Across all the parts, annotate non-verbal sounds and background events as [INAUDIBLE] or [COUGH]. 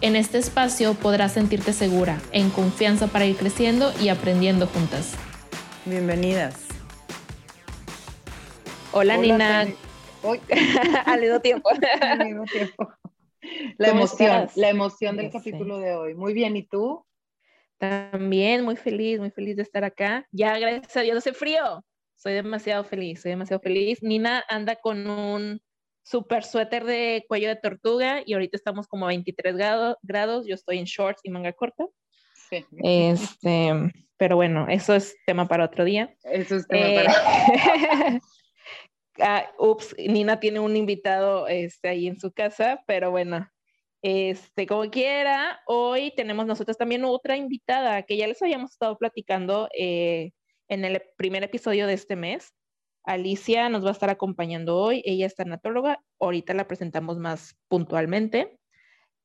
En este espacio podrás sentirte segura, en confianza para ir creciendo y aprendiendo juntas. Bienvenidas. Hola, Nina. Hoy. [LAUGHS] Al mismo tiempo. Al mismo tiempo. La emoción, la emoción del capítulo de hoy. Muy bien, ¿y tú? También muy feliz, muy feliz de estar acá. Ya, gracias a Dios, hace frío. Soy demasiado feliz, soy demasiado feliz. Nina anda con un super suéter de cuello de tortuga y ahorita estamos como a 23 grados, yo estoy en shorts y manga corta. Sí. Este, pero bueno, eso es tema para otro día. Eso es tema para eh, [LAUGHS] ah, ups, Nina tiene un invitado este, ahí en su casa, pero bueno, este, como quiera, hoy tenemos nosotros también otra invitada que ya les habíamos estado platicando eh, en el primer episodio de este mes. Alicia nos va a estar acompañando hoy. Ella es tanatóloga. Ahorita la presentamos más puntualmente.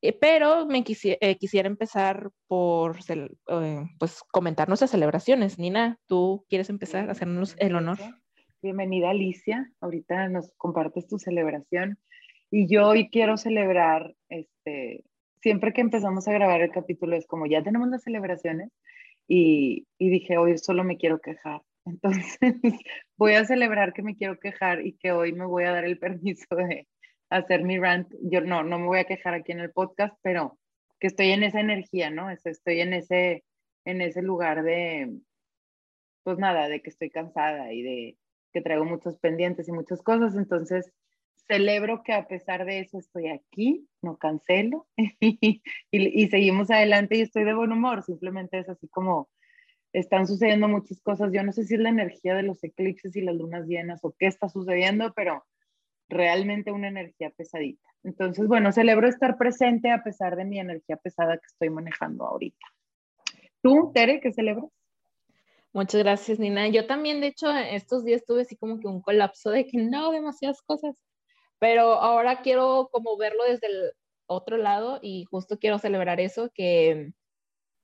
Eh, pero me eh, quisiera empezar por eh, pues, comentar nuestras celebraciones. Nina, ¿tú quieres empezar a hacernos el honor? Bienvenida Alicia. Ahorita nos compartes tu celebración. Y yo hoy quiero celebrar, este, siempre que empezamos a grabar el capítulo es como ya tenemos las celebraciones y, y dije hoy solo me quiero quejar entonces, [LAUGHS] voy a celebrar que me quiero quejar y que hoy me voy a dar el [LAUGHS] permiso de hacer mi rant. Yo no, no me voy a quejar aquí en el podcast, pero que estoy en esa energía, ¿no? Estoy en ese, en ese lugar de, pues nada, de que estoy cansada y de que traigo muchos pendientes y muchas cosas. Entonces, celebro que a pesar de eso estoy aquí, no cancelo [LAUGHS] y, y seguimos adelante y estoy de buen humor. Simplemente es así como están sucediendo muchas cosas. Yo no sé si es la energía de los eclipses y las lunas llenas o qué está sucediendo, pero realmente una energía pesadita. Entonces, bueno, celebro estar presente a pesar de mi energía pesada que estoy manejando ahorita. ¿Tú, Tere, qué celebras? Muchas gracias, Nina. Yo también, de hecho, estos días tuve así como que un colapso de que no, demasiadas cosas, pero ahora quiero como verlo desde el otro lado y justo quiero celebrar eso, que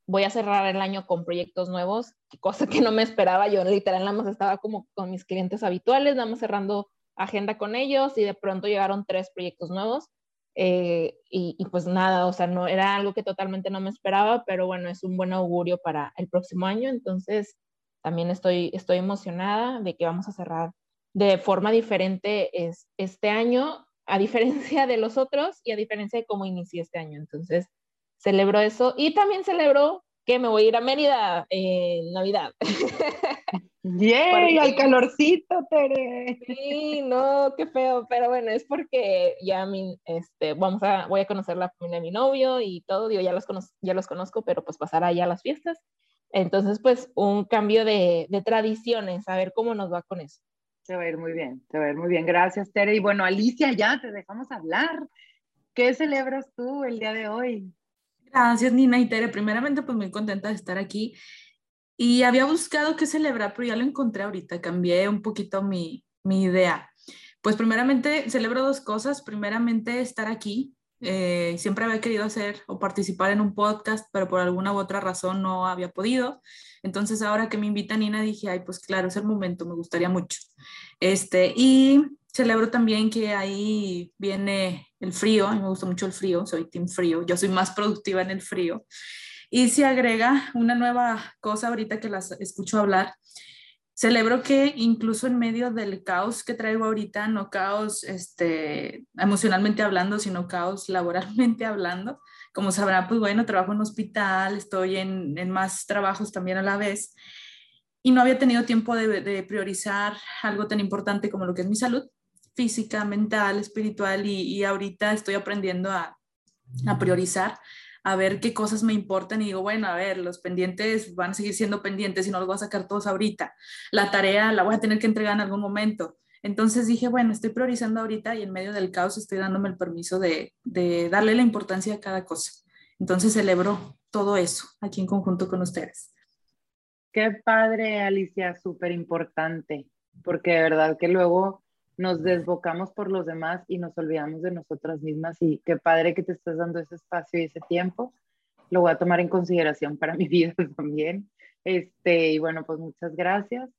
voy a cerrar el año con proyectos nuevos, cosa que no me esperaba. Yo literal nada más estaba como con mis clientes habituales, nada más cerrando agenda con ellos y de pronto llegaron tres proyectos nuevos. Eh, y, y, pues nada, o sea, no era algo que totalmente no me esperaba, pero bueno, es un buen augurio para el próximo año. Entonces, también estoy, estoy emocionada de que vamos a cerrar de forma diferente es, este año, a diferencia de los otros y a diferencia de cómo inicié este año. Entonces, celebro eso y también celebro que me voy a ir a Mérida en Navidad. [LAUGHS] ¡Yay! ¡Al calorcito, Tere! Sí, no, qué feo, pero bueno, es porque ya mi, este, vamos a, voy a conocer la familia de mi novio y todo, digo, ya los, conozco, ya los conozco, pero pues pasará ya las fiestas. Entonces, pues un cambio de, de tradiciones, a ver cómo nos va con eso. Se va a ir muy bien, se va a ir muy bien. Gracias, Tere. Y bueno, Alicia, ya te dejamos hablar. ¿Qué celebras tú el día de hoy? Gracias, Nina y Tere. Primeramente, pues muy contenta de estar aquí. Y había buscado qué celebrar, pero ya lo encontré ahorita. Cambié un poquito mi, idea. Pues primeramente celebro dos cosas. Primeramente estar aquí. Eh, siempre había querido hacer o participar en un podcast, pero por alguna u otra razón no había podido. Entonces ahora que me invita Nina dije, ay, pues claro, es el momento, me gustaría mucho. Este, y celebro también que ahí viene el frío, a mí me gusta mucho el frío, soy team frío, yo soy más productiva en el frío. Y se agrega una nueva cosa ahorita que las escucho hablar. Celebro que incluso en medio del caos que traigo ahorita, no caos este, emocionalmente hablando, sino caos laboralmente [LAUGHS] hablando, como sabrá, pues bueno, trabajo en hospital, estoy en, en más trabajos también a la vez y no había tenido tiempo de, de, priorizar algo tan importante como lo que es mi salud física, mental, espiritual y, ahorita estoy aprendiendo a, a, priorizar, a ver qué cosas me importan y digo, bueno, a ver, los pendientes van a seguir siendo pendientes y no los voy a sacar todos ahorita. La tarea la voy a tener que entregar en algún momento. Entonces dije, bueno, estoy priorizando ahorita y en medio del caos estoy dándome el permiso de, de darle la importancia a cada cosa. Entonces celebro todo eso aquí en conjunto con ustedes. Qué padre, Alicia, súper importante, porque de verdad que luego nos desbocamos por los demás y nos olvidamos de nosotras mismas y qué padre que te estás dando ese espacio y ese tiempo. Lo voy a tomar en consideración para [LAUGHS] mi vida también. Este, y bueno, pues muchas gracias.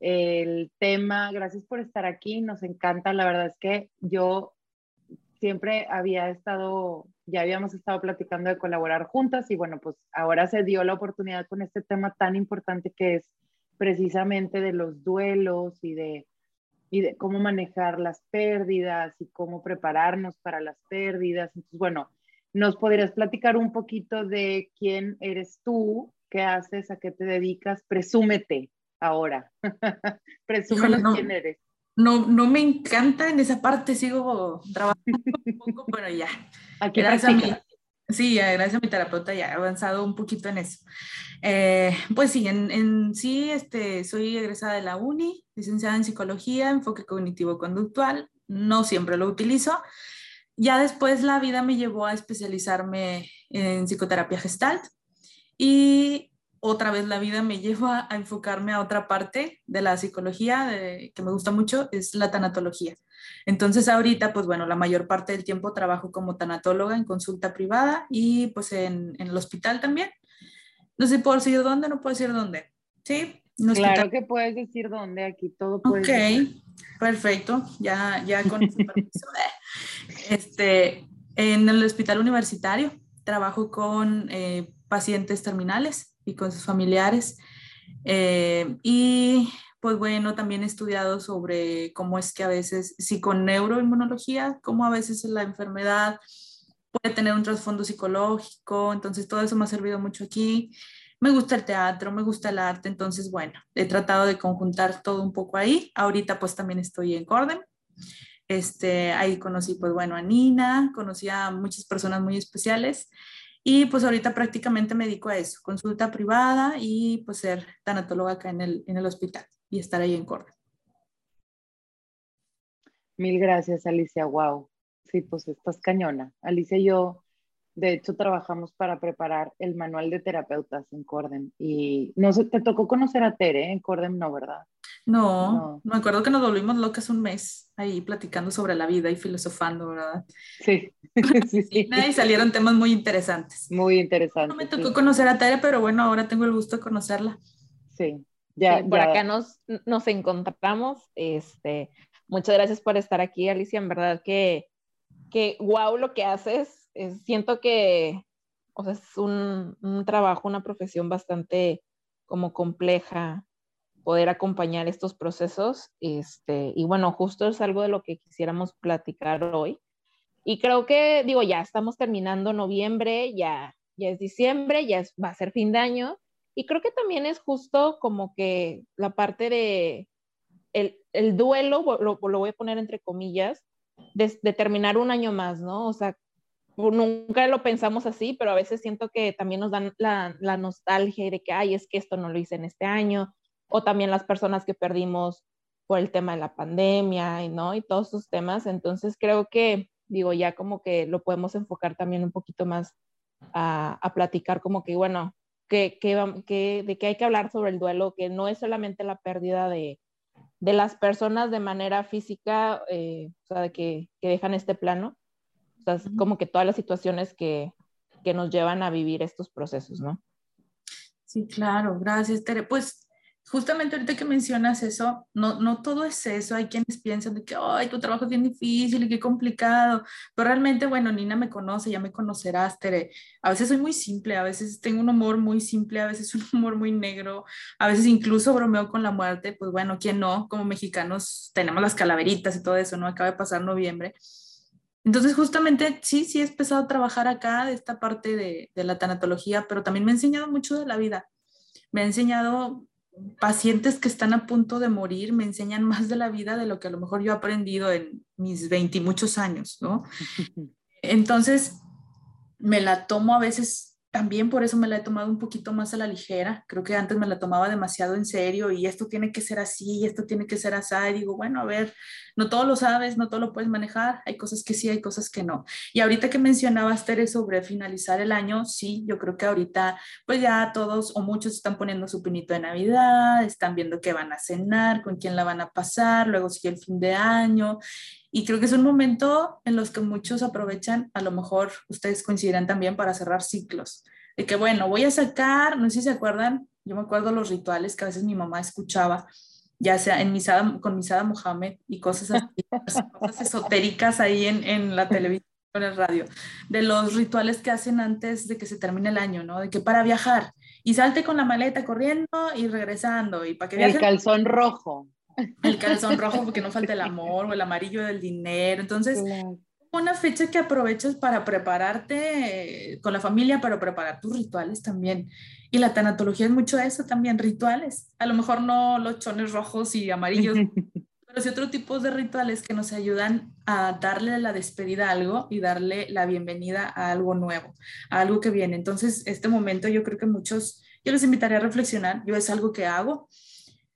El tema, gracias por estar aquí, nos encanta. La verdad es que yo siempre había estado, ya habíamos estado platicando de colaborar juntas y bueno, pues ahora se dio la oportunidad con este tema tan importante que es precisamente de los duelos y de y de cómo manejar las pérdidas y cómo prepararnos para las pérdidas. Entonces, bueno, ¿nos podrías platicar un poquito de quién eres tú, qué haces, a qué te dedicas? Presúmete ahora. [LAUGHS] Presúmete quién eres. No, no me encanta en esa parte, sigo trabajando un poco, [LAUGHS] pero ya. Aquí gracias a, mi, Sí, gracias a mi terapeuta ya he avanzado un poquito en eso. Eh, pues sí, en, sí este, soy egresada de la UNI, licenciada en psicología, enfoque cognitivo-conductual, no siempre lo utilizo. Ya después la vida me llevó a especializarme en psicoterapia gestalt y otra vez la vida me [LAUGHS] lleva a enfocarme a otra parte de la psicología que me gusta mucho, es la tanatología. Entonces ahorita, pues bueno, la mayor parte del tiempo trabajo como tanatóloga en consulta privada y pues en, el hospital también. No sé, ¿puedo decir dónde? No puedo decir dónde. ¿Sí? claro que puedes decir dónde, aquí todo puede Ok, perfecto, ya, ya con permiso. [LAUGHS] Este, en el hospital universitario trabajo con eh, pacientes terminales y con sus familiares. Eh, y pues bueno, también he estudiado sobre cómo es que a veces, si con neuroinmunología, cómo a veces la enfermedad puede tener un trasfondo psicológico, entonces todo eso me ha servido mucho aquí. Me gusta el teatro, me gusta el arte, entonces bueno, he tratado de conjuntar todo un poco ahí. Ahorita pues también estoy en Corden. Este, ahí conocí pues bueno a Nina, conocí a muchas personas muy especiales y pues ahorita prácticamente me dedico a eso, consulta privada y pues ser tanatóloga acá en el, en el hospital y estar ahí en Córdoba. Mil gracias, Alicia. Wow. Sí, pues estás cañona. Alicia y yo, de hecho, trabajamos para preparar el manual de terapeutas en Corden. Y no sé, te tocó conocer a Tere en Corden, no, ¿verdad? No, me acuerdo que nos volvimos locas un mes ahí platicando sobre la vida y filosofando, ¿verdad? Sí. [LAUGHS] sí, sí. Y salieron temas muy interesantes. Muy interesantes. No me tocó conocer a Tere, pero bueno, ahora tengo el gusto de conocerla. Sí. Ya, por acá nos, nos encontramos. Este, muchas gracias por estar aquí, Alicia. En verdad que, que wow lo que haces. siento que o sea, es un, un trabajo, una profesión bastante como compleja, poder acompañar estos procesos. Este, y bueno, justo es algo de lo que quisiéramos platicar hoy. Y creo que, digo, ya estamos terminando noviembre, ya, ya es diciembre, ya va a ser fin de año. Y creo que también es justo como que la parte de el, el duelo, lo, lo, voy a poner entre comillas, de, de, terminar un año más, ¿no? O sea, nunca lo pensamos así, pero a veces siento que también nos dan la, la nostalgia de que, ay, es que esto no lo hice en este año, o también las personas que perdimos por el tema de la pandemia, ¿no? Y todos esos temas. Entonces creo que, digo, ya como que lo podemos enfocar también un poquito más a, a platicar como que, bueno, que, que, de qué hay que hablar sobre el duelo, que no es solamente la pérdida de, de las personas de manera física, eh, o sea, de que, que, dejan este plano, o sea, es como que todas las situaciones que, que nos llevan a vivir estos procesos, ¿no? Sí, claro, gracias, Tere. Pues justamente ahorita que mencionas eso, no, no todo es eso, hay quienes piensan de que, ay, tu trabajo es bien difícil y qué complicado, pero realmente, bueno, Nina me conoce, ya me conocerás, Tere, a veces soy muy simple, a veces tengo un humor muy simple, a veces [LAUGHS] un humor muy negro, a veces incluso bromeo con la muerte, pues bueno, ¿quién no? Como mexicanos tenemos las calaveritas y todo eso, ¿no? Acaba de pasar noviembre. Entonces, justamente, sí, sí he empezado a trabajar acá de esta parte de, de la tanatología, pero también me ha enseñado mucho de la vida. Me ha enseñado pacientes que están a punto de morir me enseñan más de la vida de lo que a lo mejor yo he aprendido en mis 20 y muchos años, ¿no? [LAUGHS] Entonces, me la tomo a veces también por eso me la he tomado un poquito más a la ligera. Creo que antes me la tomaba demasiado en serio y esto tiene que ser así, y esto tiene que ser así. Y digo, bueno, a ver, no todo lo sabes, no todo lo puedes manejar. Hay cosas que sí, hay cosas que no. Y ahorita que mencionabas, Tere, sobre finalizar el año, sí, yo creo que ahorita, pues ya todos o muchos están poniendo su pinito de Navidad, están viendo qué van a cenar, con quién la van a pasar, luego sigue el fin de año. Y creo que es un momento en los que muchos aprovechan, a lo mejor ustedes coincidirán también para cerrar ciclos. De que, bueno, voy a sacar, no sé si se acuerdan, yo me acuerdo los rituales que a veces mi mamá escuchaba, ya sea en misada, con Misada Mohamed y cosas así, [LAUGHS] cosas esotéricas ahí en, en la televisión, en el radio, de los rituales que hacen antes de que se termine el año, ¿no? De que para viajar y salte con la maleta corriendo y regresando y para que El calzón rojo el calzón rojo porque no falta el amor o el amarillo del dinero. Entonces, una fecha que aprovechas para prepararte con la familia, pero preparar tus rituales también. Y la tanatología es mucho eso también, rituales. A lo mejor no los chones rojos y amarillos, [LAUGHS] pero sí otro tipo de rituales que nos ayudan a darle la despedida a algo y darle la bienvenida a algo nuevo, a algo que viene. Entonces, este momento yo creo que muchos, yo les invitaría a reflexionar. Yo es algo que hago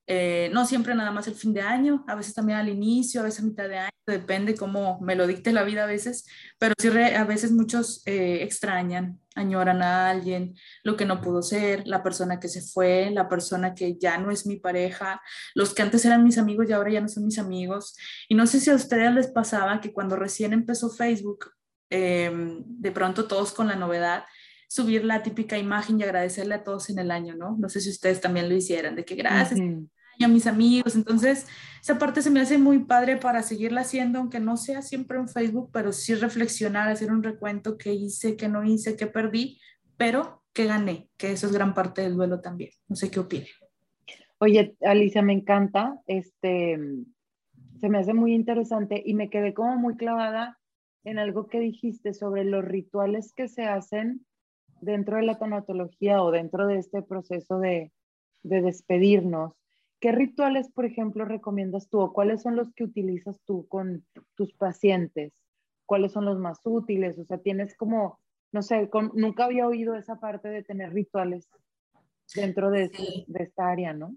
eh, no siempre nada más el fin de año, a veces también al inicio, a veces a mitad de año, depende cómo me lo dicte la vida a veces, pero sí a veces muchos eh, extrañan, añoran a alguien, lo que no pudo ser, la persona que se fue, la persona que ya no es mi pareja, los que antes eran mis amigos y ahora ya no son mis amigos. Y no sé si a ustedes les pasaba que cuando recién empezó Facebook, em, de pronto todos con la novedad, subir la típica imagen y agradecerle a todos en el año, ¿no? No sé si ustedes también lo hicieran, de que gracias a mis amigos. Entonces, esa parte se me hace muy padre para seguirla haciendo, aunque no sea siempre en Facebook, pero sí reflexionar, hacer un recuento qué hice, qué no hice, qué perdí, pero qué gané, que eso es gran parte del duelo también. No sé qué opine. Oye, Alicia, me encanta, este, se me hace muy interesante y me quedé como muy clavada en algo que dijiste sobre los rituales que se hacen dentro de la tanatología o dentro de este proceso de, de despedirnos. ¿Qué rituales, por ejemplo, recomiendas tú o cuáles son los que utilizas tú con tus pacientes? ¿Cuáles son los más útiles? O sea, tienes como, no sé, nunca había oído esa parte de tener rituales dentro de, este, de esta área, ¿no?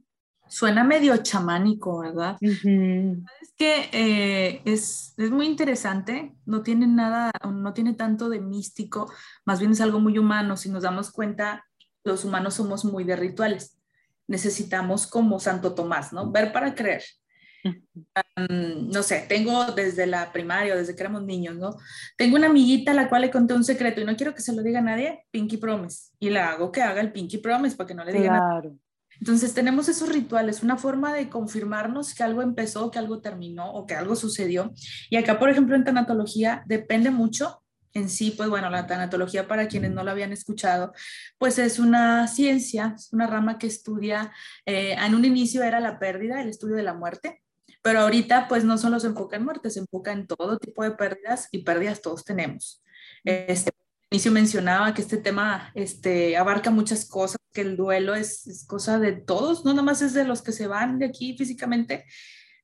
Suena medio chamánico, ¿verdad? Es que eh, es, es, muy interesante, no tiene nada, no tiene tanto de místico, más bien es algo muy humano. Si nos damos cuenta, los humanos somos muy de rituales necesitamos como Santo Tomás, ¿no? Ver para creer. no sé, tengo desde la primaria, desde que éramos niños, ¿no? Tengo una amiguita a la cual le conté un secreto y no quiero que se lo diga a nadie, Pinky Promise, y la hago que haga el Pinky Promise para que no le diga nada. Entonces tenemos esos rituales, una forma de confirmarnos que algo empezó, que algo terminó o que algo sucedió. Y acá, por ejemplo, en tanatología depende mucho en sí, pues bueno, la tanatología, para quienes no lo habían escuchado, pues es una ciencia, es una rama que estudia, eh, en un inicio era la pérdida, el estudio de la muerte, pero ahorita pues no solo se enfoca en muerte, se enfoca en todo tipo de pérdidas y pérdidas todos tenemos. Este, inicio mencionaba que este tema este, abarca muchas cosas, que el duelo es, es cosa de todos, no nada más es de los que se van de aquí físicamente,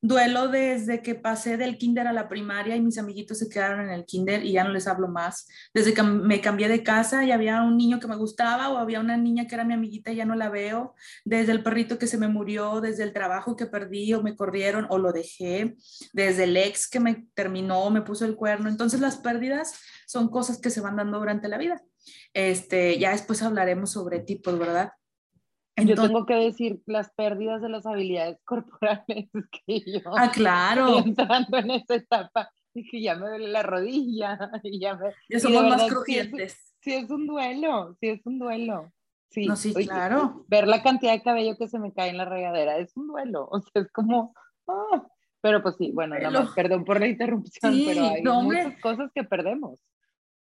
duelo desde que pasé del kinder a la primaria y mis amiguitos se quedaron en el kinder y ya no les hablo más. Desde que me cambié de casa y había un niño que me gustaba o había una niña que era mi amiguita y ya no la veo. Desde el perrito que se me murió, desde el trabajo que perdí o me corrieron o lo dejé, desde el ex que me terminó me puso el cuerno. Entonces las pérdidas son cosas que se van dando durante la vida. Este, ya después hablaremos sobre tipos, ¿verdad? Yo tengo que decir las pérdidas de las habilidades [LAUGHS] corporales que yo ah, claro. entrando en esa etapa. Dije ya me duele la rodilla [LAUGHS] y ya me ya somos más crujientes. sí es, un duelo sí es un duelo. Sí, no, sí claro. ver la cantidad de cabello que se me cae en la regadera es un duelo [LAUGHS] o sea es como ah, pero pues sí bueno nada más perdón por la interrupción pero hay muchas cosas que perdemos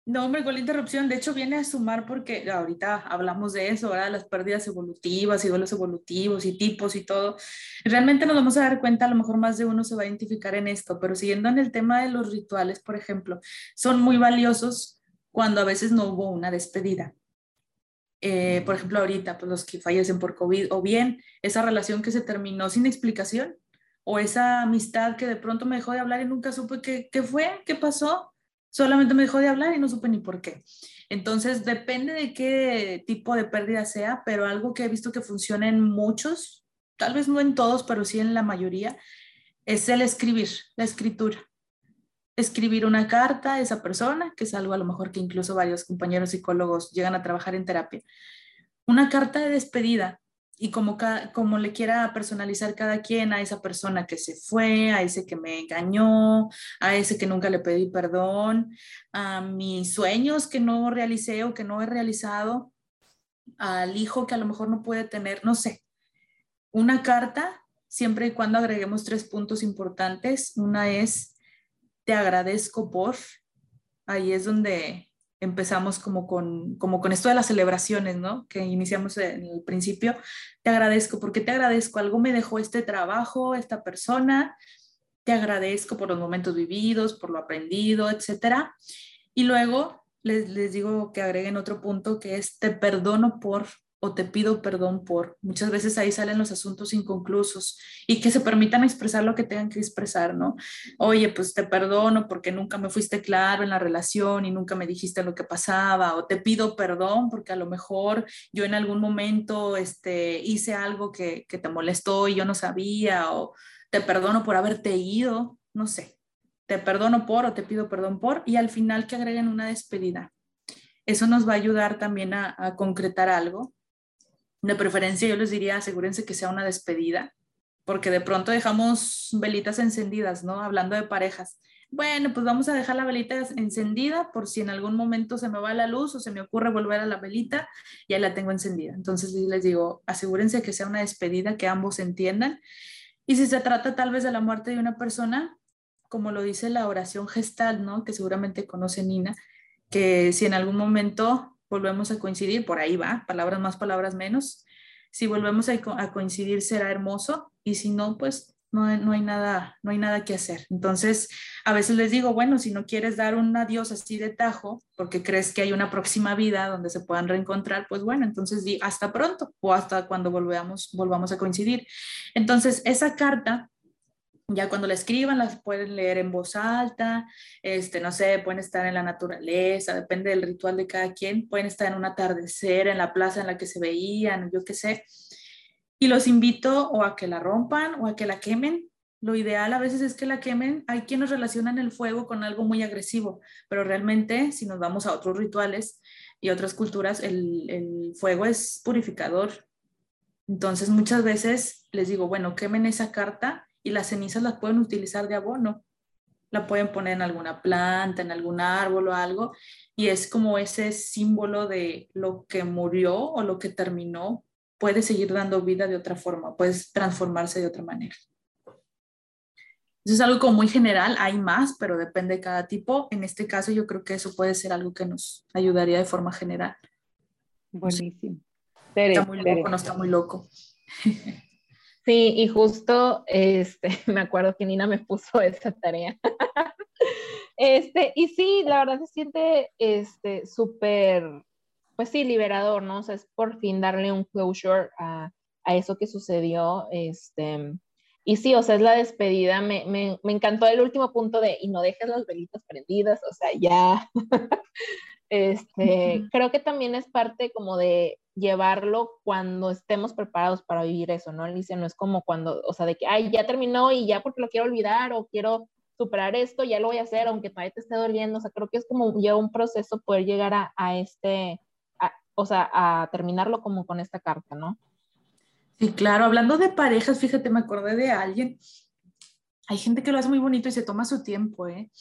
no, hombre, con la interrupción, de hecho viene a sumar porque ahorita hablamos de eso, ¿verdad? Las pérdidas evolutivas y duelos evolutivos y tipos y todo. Realmente nos vamos a dar cuenta, a lo mejor más de uno se va a identificar en esto, pero siguiendo en el tema de los rituales, por ejemplo, son muy valiosos cuando a veces no hubo una despedida. Eh, por ejemplo, ahorita, pues los que fallecen por COVID, o bien esa relación que se terminó sin explicación, o esa amistad que de pronto me dejó de hablar y nunca supe qué, qué fue, qué pasó solamente me dejó de hablar y no supe ni por qué. Entonces, depende de qué tipo de pérdida sea, pero algo que he visto que funciona en muchos, tal vez no en todos, pero sí en la mayoría, es el escribir, la escritura. Escribir una carta a esa persona, que es algo a lo mejor que incluso varios compañeros psicólogos llegan a trabajar en terapia. Una carta de despedida y como, como le quiera personalizar cada quien a esa persona que se fue, a ese que me engañó, a ese que nunca le pedí perdón, a mis sueños que no realicé o que no he realizado, al hijo que a lo mejor no puede tener, no sé. Una carta, siempre y cuando agreguemos tres puntos importantes. Una es, te agradezco por, ahí es donde empezamos como con, como con esto de las celebraciones, ¿no? Que iniciamos en el principio. Te agradezco, ¿por qué te agradezco? Algo me dejó este trabajo, esta persona. Te agradezco por los momentos vividos, por lo aprendido, etcétera. Y luego les, les digo que agreguen otro punto que es te perdono por o te pido perdón por. Muchas veces ahí salen los asuntos inconclusos y que se permitan expresar lo que tengan que expresar, ¿no? Oye, pues te perdono porque nunca me fuiste claro en la relación y nunca me dijiste lo que pasaba, o te pido perdón porque a lo mejor yo en algún momento este, hice algo que, que te molestó y yo no sabía, o te perdono por haberte ido, no sé. Te perdono por o te pido perdón por y al final que agreguen una despedida. Eso nos va a ayudar también a, a concretar algo de preferencia yo les diría, asegúrense que sea una despedida, porque de pronto dejamos velitas encendidas, ¿no? Hablando de parejas. Bueno, pues vamos a dejar la velita encendida por si en algún momento se me va la luz o se me ocurre volver a la velita, ya la tengo encendida. Entonces les digo, asegúrense que sea una despedida, que ambos entiendan. Y si se trata tal vez de la muerte de una persona, como lo dice la oración gestal, ¿no? Que seguramente conoce Nina, que si en algún momento volvemos a coincidir, por ahí va, palabras más, palabras menos. Si volvemos a, coincidir será hermoso y si no, pues no no hay, nada, no hay nada que hacer. Entonces, a veces les digo, bueno, si no quieres dar un adiós así de tajo, porque crees que hay una próxima vida donde se puedan reencontrar, pues bueno, entonces di hasta pronto o hasta cuando volvamos, volvamos a coincidir. Entonces, esa carta ya cuando la escriban, las pueden leer en voz alta, este, no sé, pueden estar en la naturaleza, depende del ritual de cada quien, pueden estar en un atardecer, en la plaza en la que se veían, yo qué sé. Y los invito o a que la rompan o a que la quemen. Lo ideal a veces es que la quemen. Hay quienes relacionan el fuego con algo muy agresivo, pero realmente si nos vamos a otros rituales y otras culturas, el, el fuego es purificador. Entonces muchas veces les digo, bueno, quemen esa carta y las cenizas las pueden utilizar de abono. La pueden poner en alguna planta, en algún árbol o algo, y es como ese símbolo de lo que murió o lo que terminó puede seguir dando vida de otra forma, puede transformarse de otra manera. Eso es algo como muy general, hay más, pero depende de cada tipo. En este caso yo creo que eso puede ser algo que nos ayudaría de forma general. Buenísimo. está muy loco, no está muy loco. [LAUGHS] Sí, y justo, este, [LAUGHS] me acuerdo que Nina me puso esa tarea. [LAUGHS] este, y sí, la verdad se siente, este, súper, pues sí, liberador, ¿no? O sea, es por fin darle un closure a, a eso que sucedió, este, y sí, o sea, es la despedida, me, me, me encantó el último punto de, y no dejes las velitas prendidas, o sea, ya, [LAUGHS] este, creo que también es parte como de llevarlo cuando estemos preparados para vivir eso, ¿no, Alicia? No es como cuando, o sea, de que, ay, ya terminó y ya porque lo quiero olvidar o quiero superar esto, ya lo voy a hacer, aunque todavía te esté doliendo, o sea, creo que es como ya un proceso poder llegar a, a este, o sea, a terminarlo como con esta carta, ¿no? Sí, claro, hablando de parejas, fíjate, me acordé de alguien, hay gente que lo hace muy bonito y se toma su tiempo, ¿eh?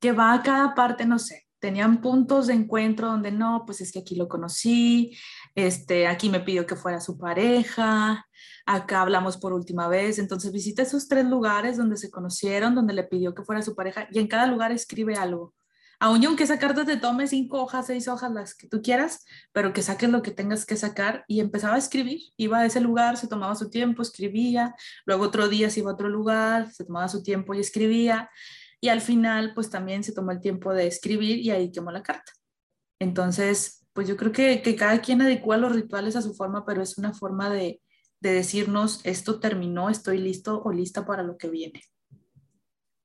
Que va a cada parte, no sé, tenían puntos de encuentro donde no, pues es que aquí lo conocí, este, aquí me pidió que fuera su pareja, acá hablamos por última vez, entonces visita esos tres lugares donde se conocieron, donde le pidió que fuera su pareja y en cada lugar escribe algo. Aún aunque esa carta te tome cinco hojas, seis hojas, las que tú quieras, pero que saques lo que tengas que sacar y empezaba a escribir. Iba a ese lugar, se tomaba su tiempo, escribía, luego otro día se iba a otro lugar, se tomaba su tiempo y escribía y al final pues también se tomó el tiempo de escribir y ahí quemó la carta. Entonces, pues yo creo que, que cada quien adecua los rituales a su forma, pero es una forma de, de decirnos, esto terminó, estoy listo o lista para lo que viene.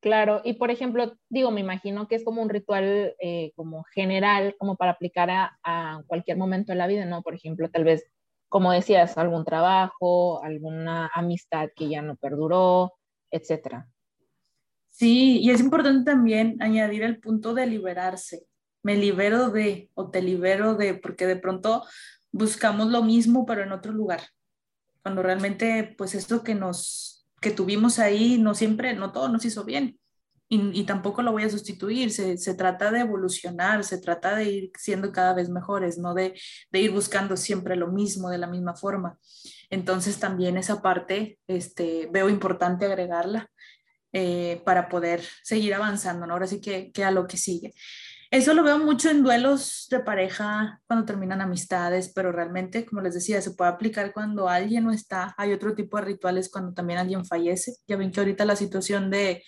Claro, y por ejemplo, digo, me imagino que es como un ritual eh, como general, como para aplicar a, a, cualquier momento de la vida, ¿no? Por ejemplo, tal vez, como decías, algún trabajo, alguna amistad que ya no perduró, etcétera. Sí, y es importante también añadir el punto de liberarse. Me libero de o te libero de, porque de pronto buscamos lo mismo pero en otro lugar. Cuando realmente pues esto que nos que tuvimos ahí no siempre, no todo nos hizo bien. Y, tampoco lo voy a sustituir, se, se, trata de evolucionar, se trata de ir siendo cada vez mejores, no de, de, ir buscando siempre lo mismo, de la misma forma. Entonces también esa parte este, veo importante agregarla eh, para poder seguir avanzando, ¿no? Ahora sí que, que a lo que sigue. Eso lo veo mucho en duelos de pareja cuando terminan amistades, pero realmente, como les decía, se puede aplicar cuando alguien no está. Hay otro tipo de rituales cuando también alguien fallece. Ya ven que ahorita la situación de,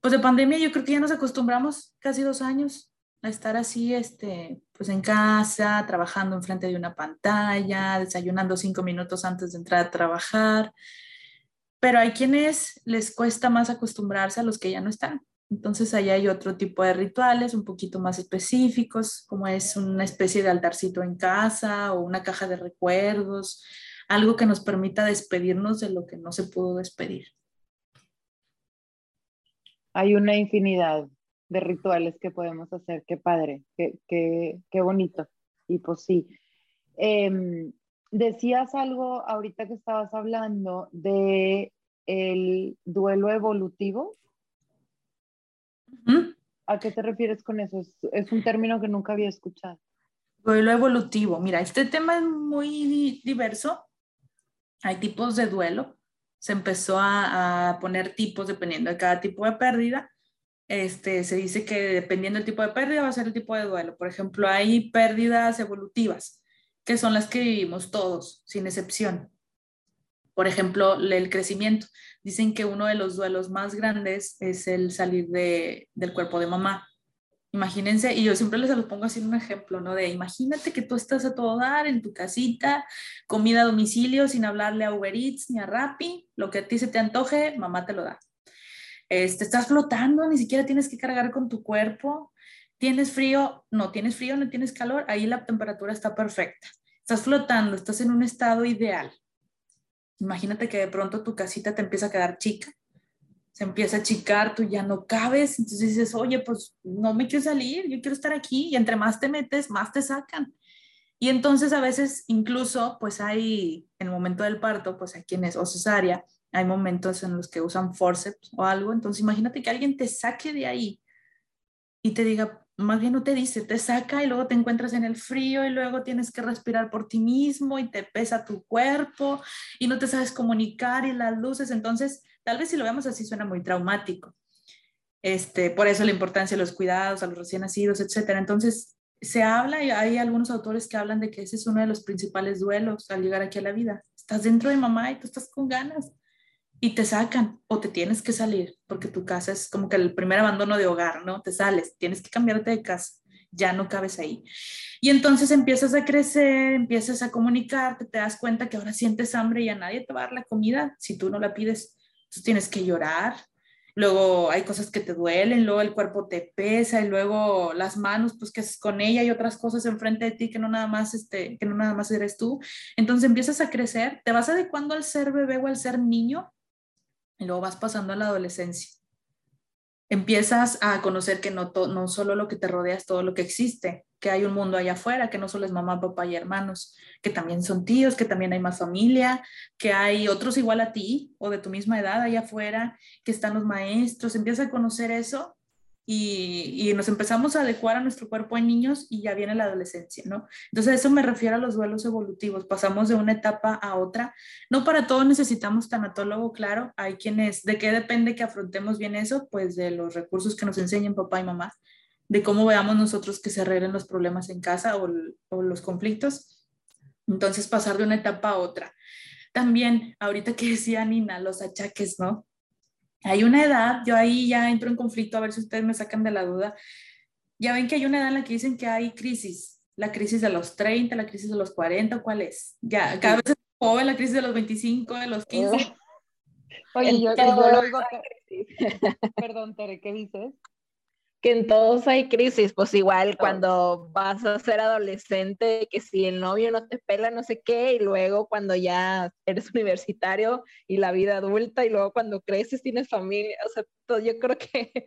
pues de pandemia, yo creo que ya nos acostumbramos casi dos años a estar así, este, pues en casa, trabajando enfrente de una pantalla, desayunando cinco minutos antes de entrar a trabajar. Pero hay quienes les cuesta más acostumbrarse a los que ya no están. Entonces allá hay otro tipo de rituales un poquito más específicos, como es una especie de altarcito en casa o una caja de recuerdos, algo que nos permita despedirnos de lo que no se pudo despedir. Hay una infinidad de rituales que podemos hacer, qué padre, qué, qué, bonito. Y pues sí. Em, decías algo ahorita que estabas hablando de el duelo evolutivo. ¿A qué te refieres con eso? Es, un término que nunca había escuchado. Duelo evolutivo. Mira, este tema es muy diverso. Hay tipos de duelo. Se empezó a, poner tipos dependiendo de cada tipo de pérdida. Este, se dice que dependiendo del tipo de pérdida va a ser el tipo de duelo. Por ejemplo, hay pérdidas evolutivas, que son las que vivimos todos, sin excepción. Por ejemplo, el crecimiento. Dicen que uno de los duelos más grandes es el salir de, del cuerpo de mamá. Imagínense, y yo siempre les lo pongo así un ejemplo, ¿no? De imagínate que tú estás a todo dar en tu casita, comida a domicilio, sin hablarle a Uber Eats ni a Rappi, lo que a ti se te antoje, mamá te lo da. Este, estás flotando, ni siquiera tienes que cargar con tu cuerpo. ¿Tienes frío? No, tienes frío, no tienes calor, ahí la temperatura está perfecta. Estás flotando, estás en un estado ideal. Imagínate que de pronto tu casita te empieza a quedar chica, se empieza a achicar, tú ya no cabes, entonces dices, oye, pues no me quiero salir, yo quiero estar aquí, y entre más te metes, más te sacan. Y entonces a veces incluso, pues hay, en el momento del parto, pues hay quienes, o cesárea, hay momentos en los que usan forceps o algo, entonces imagínate que alguien te saque de ahí y te diga, más bien no te dice, te saca y luego te encuentras en el frío y luego tienes que respirar por ti mismo y te pesa tu cuerpo y no te sabes comunicar y las luces, entonces tal vez si lo vemos así suena muy traumático. Este, por eso la importancia de los cuidados a los recién nacidos, etcétera. Entonces, se habla y hay algunos autores que hablan de que ese es uno de los principales duelos al llegar aquí a la vida. Estás dentro de mamá y tú estás con ganas y te sacan o te tienes que salir porque tu casa es como que el primer abandono de hogar, ¿no? Te sales, tienes que cambiarte de casa, ya no cabes ahí. Y entonces empiezas a crecer, empiezas a comunicarte, te das cuenta que ahora sientes hambre y a nadie te va a dar la comida si tú no la pides. Entonces tienes que llorar. Luego hay cosas que te duelen, luego el cuerpo te pesa y luego las manos, pues que con ella y otras cosas enfrente de ti que no nada más este, que no nada más eres tú. Entonces empiezas a crecer, te vas adecuando al ser bebé o al ser niño y luego vas pasando a la adolescencia. Empiezas a conocer que no, no solo lo que te rodea es todo lo que existe, que hay un mundo allá afuera, que no solo es mamá, papá y hermanos, que también son tíos, que también hay más familia, que hay otros igual a ti o de tu misma edad allá afuera, que están los maestros. Empiezas a conocer eso y, nos empezamos a adecuar a nuestro cuerpo en niños y ya viene la adolescencia, ¿no? Entonces, eso me refiero a los duelos evolutivos, pasamos de una etapa a otra. No para todos necesitamos tanatólogo, claro, hay quienes, ¿de qué depende que afrontemos bien eso? Pues de los recursos que nos enseñen papá y mamá, de cómo veamos nosotros que se arreglen los problemas en casa o, o los conflictos. Entonces, pasar de una etapa a otra. También, ahorita que decía Nina, los achaques, ¿no? Hay una edad, yo ahí ya entro en conflicto, a ver si ustedes me sacan de la duda. Ya ven que hay una edad en la que dicen que hay crisis, la crisis de los 30, la crisis de los 40, ¿cuál es? Ya, cada vez es joven, la crisis de los 25, de los 15. Oye, yo, yo lo digo. [LAUGHS] Perdón, Tere, ¿qué dices? Que en todos hay crisis, pues igual cuando vas a ser adolescente, que si el novio no te pela, no sé qué, y luego cuando ya eres [LAUGHS] universitario y la vida adulta, y luego cuando creces tienes familia, o sea, yo creo que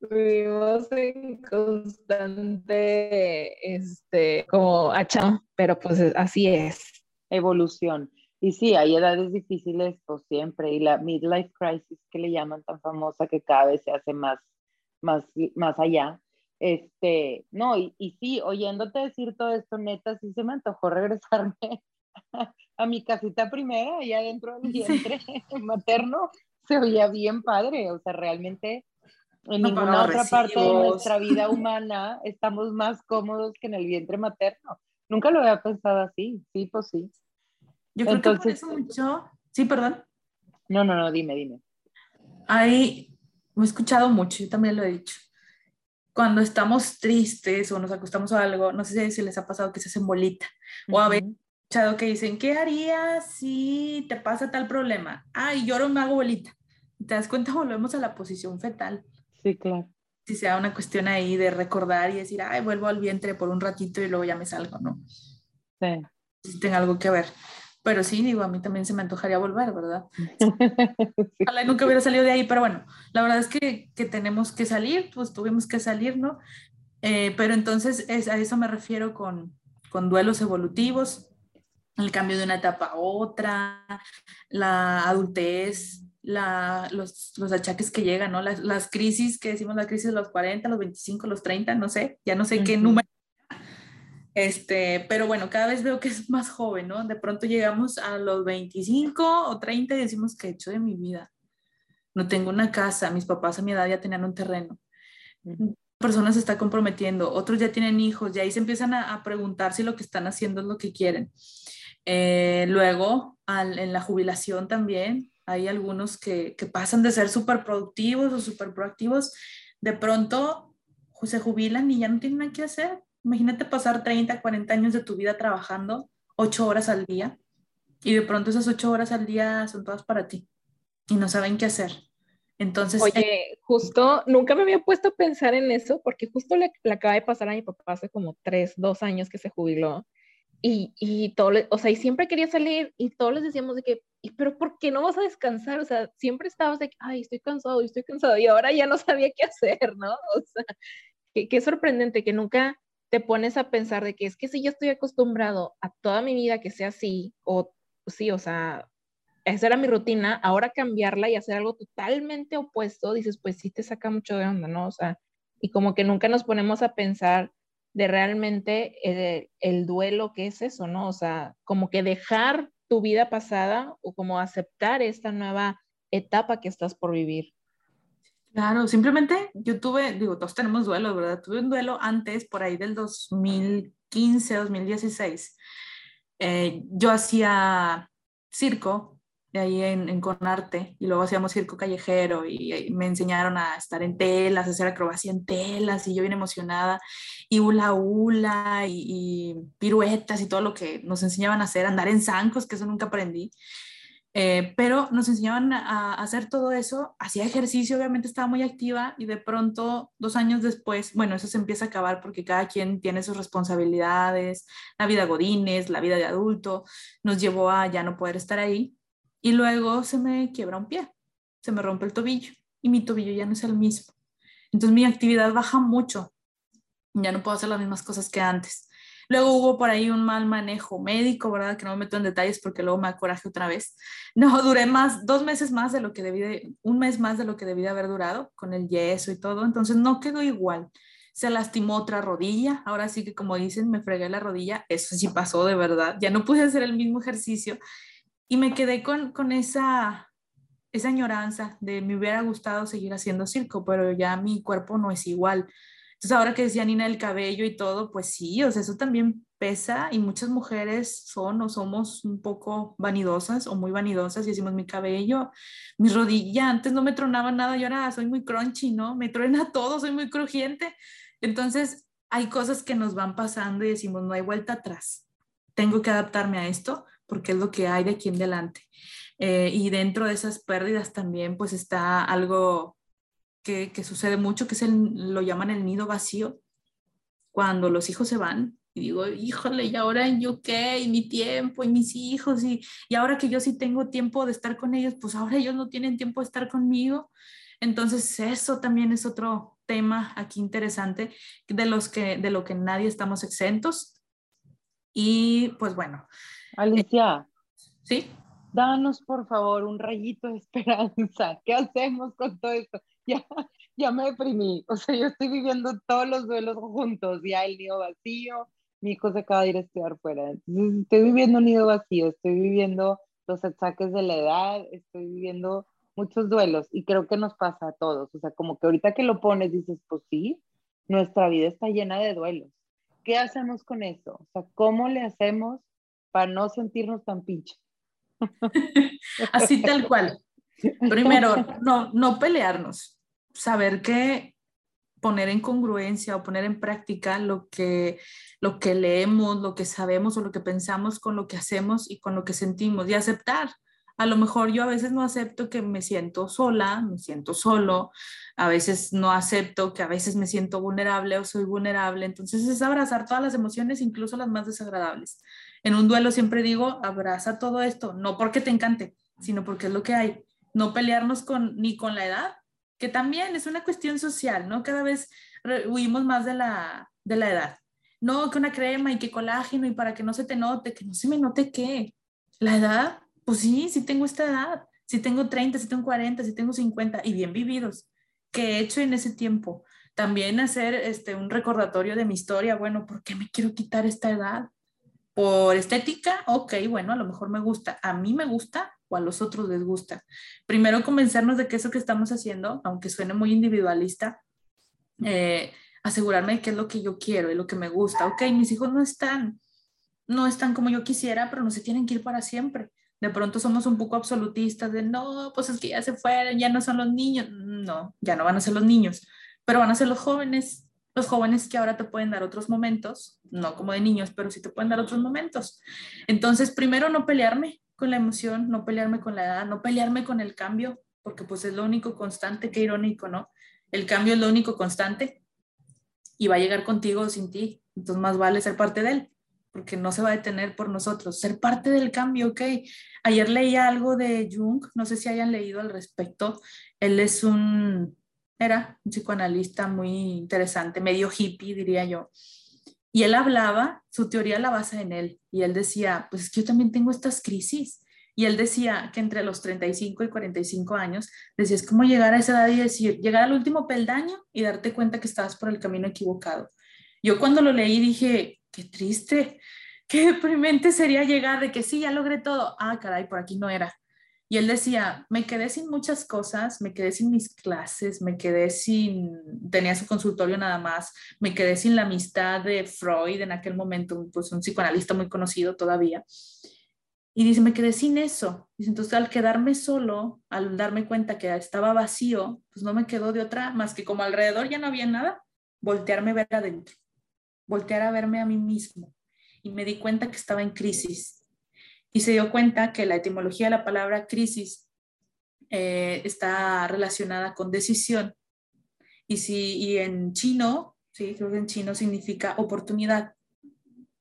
[LAUGHS] vivimos en constante, este, como hacha, pero pues así es. Evolución. Y sí, hay edades difíciles, pues siempre, y la midlife crisis que le llaman tan famosa que cada vez se hace más más, más allá. Este, no, y, y sí, oyéndote decir todo esto, neta, sí se me antojó regresarme [LAUGHS] a, mi casita primera, allá dentro del vientre [LAUGHS] materno, se oía bien padre, o sea, realmente en ninguna otra parte de nuestra vida humana estamos más cómodos que en el vientre materno. Nunca lo había pensado así, sí, pues sí. Yo creo que por eso mucho, sí, perdón. No, no, no, dime, dime. Hay he escuchado mucho, yo también lo he dicho. Cuando estamos tristes o nos acostamos a algo, no sé si les ha pasado que se hacen bolita o habéis escuchado que dicen, ¿qué harías si te pasa tal problema? Ay, lloro, me hago bolita. te das cuenta, [LAUGHS] volvemos a la posición fetal. Sí, claro. Si sea una cuestión ahí de recordar y decir, ay, vuelvo al vientre por un ratito y luego ya me salgo, ¿no? Sí. Si tenga algo que ver. Pero sí, digo, a mí también se me antojaría volver, ¿verdad? [LAUGHS] Ojalá nunca hubiera salido de ahí, pero bueno, la verdad es que, que tenemos que salir, pues tuvimos que salir, ¿no? Eh, pero entonces es, a eso me refiero con, con duelos evolutivos, el cambio de una etapa a otra, la adultez, la, los, los, achaques que llegan, ¿no? Las, las, crisis que decimos, la crisis de los 40, los 25, los 30, no sé, ya no sé qué número este, pero bueno, cada vez veo que es más joven, ¿no? De pronto llegamos a los 25 o 30 y decimos, ¿qué he hecho de mi vida? No tengo una casa, mis papás a mi edad ya tenían un terreno. Personas se está comprometiendo, otros ya tienen hijos, y ahí se empiezan a, preguntar si lo que están haciendo es lo que quieren. Eh, luego, en la jubilación también, hay algunos que, que pasan de ser súper productivos o súper proactivos, de pronto se jubilan y ya no tienen nada que hacer Imagínate pasar 30, 40 años de tu vida trabajando 8 horas al día y de pronto esas 8 horas al día son todas para ti y no saben qué hacer. Entonces, oye, justo nunca me había puesto a pensar en eso porque justo le, acaba de pasar a mi papá hace como 3, 2 años que se jubiló y, y todo, o sea, y siempre quería salir y todos les decíamos de que, pero ¿por qué no vas a descansar? O sea, siempre estabas de que, ay, estoy cansado, estoy cansado y ahora ya no sabía qué hacer, ¿no? O sea, qué sorprendente que nunca te pones a pensar de que es que si yo estoy acostumbrado a toda mi vida que sea así, o sí, o sea, esa era mi rutina, ahora cambiarla y hacer algo totalmente opuesto, dices, pues sí te saca mucho de onda, ¿no? O sea, y como que nunca nos ponemos a pensar de realmente el, el duelo que es eso, ¿no? O sea, como que dejar tu vida pasada o como aceptar esta nueva etapa que estás por vivir. Claro, simplemente yo tuve, digo, todos tenemos duelo, ¿verdad? Tuve un duelo antes, por ahí del 2015, 2016. Eh, yo hacía circo ahí en, en, Conarte y luego hacíamos circo callejero y, me enseñaron a estar en telas, a hacer acrobacia en telas y yo bien emocionada y hula hula y, y piruetas y todo lo que nos enseñaban a hacer, andar en zancos, que eso nunca aprendí. Eh, pero nos enseñaban a, hacer todo eso, hacía ejercicio, obviamente estaba muy activa y de pronto, dos años después, bueno, eso se empieza a acabar porque cada quien tiene sus responsabilidades, la vida godines, la vida de adulto, nos llevó a ya no poder estar ahí y luego se me quiebra un pie, se me rompe el tobillo y mi tobillo ya no es el mismo. Entonces mi actividad baja mucho, ya no puedo hacer las mismas cosas que antes. Luego hubo por ahí un mal manejo médico, ¿verdad? Que no me meto en detalles porque luego me acoraje otra vez. No, duré más, dos meses más de lo que debí, de, un mes más de lo que debí de haber durado con el yeso y todo. Entonces no quedó igual. Se lastimó otra rodilla. Ahora sí que como dicen, me fregué la rodilla. Eso sí pasó de verdad. Ya no pude hacer el mismo ejercicio. Y me quedé con, con esa, esa añoranza de me hubiera gustado seguir haciendo circo, pero ya mi cuerpo no es igual. Entonces, ahora que decía Nina el cabello y todo, pues sí, o sea, eso también pesa y muchas mujeres son o somos un poco vanidosas o muy vanidosas y decimos mi cabello, mi rodilla, antes no me tronaba nada y ahora soy muy crunchy, ¿no? Me truena [LAUGHS] todo, soy muy crujiente. Entonces, hay cosas que nos van pasando y decimos, no hay vuelta atrás. Tengo que adaptarme a esto porque es lo que hay de aquí en adelante. Eh, y dentro de esas pérdidas también pues está algo que, que sucede mucho, que es el, lo llaman el nido vacío, cuando los hijos se van. Y digo, híjole, y ahora yo qué, y mi tiempo, y mis hijos, y, y ahora que yo sí tengo tiempo de estar con ellos, pues ahora ellos no tienen tiempo de estar conmigo. Entonces, eso también es otro tema aquí interesante de, los que, de lo que nadie estamos exentos. Y pues bueno. Alicia. ¿Sí? Danos por favor un rayito de esperanza. ¿Qué hacemos con todo esto? [LAUGHS] Ya, ya me deprimí. O sea, yo estoy viviendo todos los duelos juntos. Ya el nido vacío, mi hijo se acaba de ir a estudiar fuera. Entonces, estoy viviendo un nido vacío, estoy viviendo los ataques de la edad, estoy viviendo muchos duelos y creo que nos pasa a todos. O sea, como que ahorita que lo pones dices, pues sí, nuestra vida está llena de duelos. ¿Qué hacemos con eso? O sea, ¿cómo le hacemos para no sentirnos tan pinche? [LAUGHS] Así tal cual. Primero, [LAUGHS] no, no pelearnos, saber que poner en congruencia o poner en práctica lo que, lo que leemos, lo que sabemos o lo que pensamos con lo que hacemos y con lo que sentimos y aceptar a lo mejor yo a veces no acepto que me siento sola, me siento solo, a veces no acepto que a veces me siento vulnerable o soy vulnerable. Entonces es abrazar todas las emociones, incluso las más desagradables. En un duelo siempre digo, abraza todo esto, no porque te encante, sino porque es lo que hay. No pelearnos con, ni con la edad, que también es una cuestión social, ¿no? Cada vez huimos más de la, de la edad. No, que una crema y que colágeno y para que no se te note, que no se me note qué. La edad pues sí, sí tengo esta edad, si tengo 30, si tengo 40, si tengo 50 y bien vividos. ¿Qué he hecho en ese tiempo? También hacer este, un recordatorio de mi historia, bueno, ¿por qué me quiero quitar esta edad? ¿Por estética? Ok, bueno, a lo mejor me gusta. A mí me gusta o a los otros les gusta. Primero convencernos de que eso que estamos haciendo, aunque suene muy individualista, eh, asegurarme de qué es lo que yo quiero y lo que me gusta. Ok, mis hijos no están, no están como yo quisiera, pero no se tienen que ir para siempre de pronto somos un poco absolutistas de no, pues es que ya se fueron, ya no son los niños. No, ya no van a ser los niños, pero van a ser los jóvenes, los jóvenes que ahora te pueden dar otros momentos, no como de niños, pero sí te pueden dar otros momentos. Entonces, primero no pelearme con la emoción, no pelearme con la edad, no pelearme con el cambio, porque pues es lo único constante, qué irónico, ¿no? El cambio es lo único constante y va a llegar contigo o sin ti, entonces más vale ser parte de él porque no se va a detener por nosotros, ser parte del cambio, ok. Ayer leí algo de Jung, no sé si hayan leído al respecto, él es un, era un psicoanalista muy interesante, medio hippie diría yo, y él hablaba, su teoría la basa en él, y él decía, pues es que yo también tengo estas crisis, y él decía que entre los 35 y 45 años, decía, es como llegar a esa edad y decir, llegar al último peldaño y darte cuenta que estabas por el camino equivocado. Yo cuando lo leí dije, qué triste, qué deprimente sería llegar de que sí, ya logré todo. Ah, caray, por aquí no era. Y él decía, me quedé sin muchas cosas, me quedé sin mis clases, me quedé sin, tenía su consultorio nada más, me quedé sin la amistad de Freud en aquel momento, pues un psicoanalista muy conocido todavía. Y dice, me quedé sin eso. Dice, entonces al quedarme solo, al darme cuenta que estaba vacío, pues no me quedó de otra más que como alrededor ya no había nada, voltearme a ver adentro voltear a verme a mí mismo y me di cuenta que estaba en crisis. Y se dio cuenta que la etimología de la palabra crisis eh, está relacionada con decisión. Y, si, y en chino, sí, creo que en chino significa oportunidad.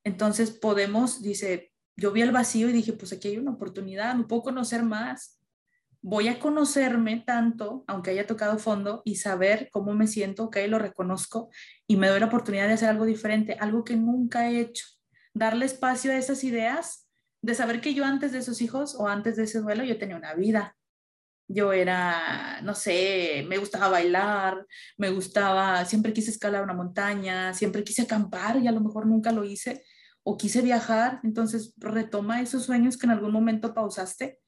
Entonces podemos, dice, yo vi el vacío y dije, pues aquí hay una oportunidad, no puedo conocer más voy a conocerme tanto, aunque haya tocado fondo, y saber cómo me siento, ok, lo reconozco y me doy la oportunidad de hacer algo diferente, algo que nunca he hecho. Darle espacio a esas ideas, de saber que yo antes de esos hijos o antes de ese duelo yo tenía una vida. Yo era, no sé, me gustaba bailar, me gustaba, siempre quise escalar una montaña, siempre quise acampar y a lo mejor nunca lo hice, o quise viajar, entonces retoma esos sueños que en algún momento pausaste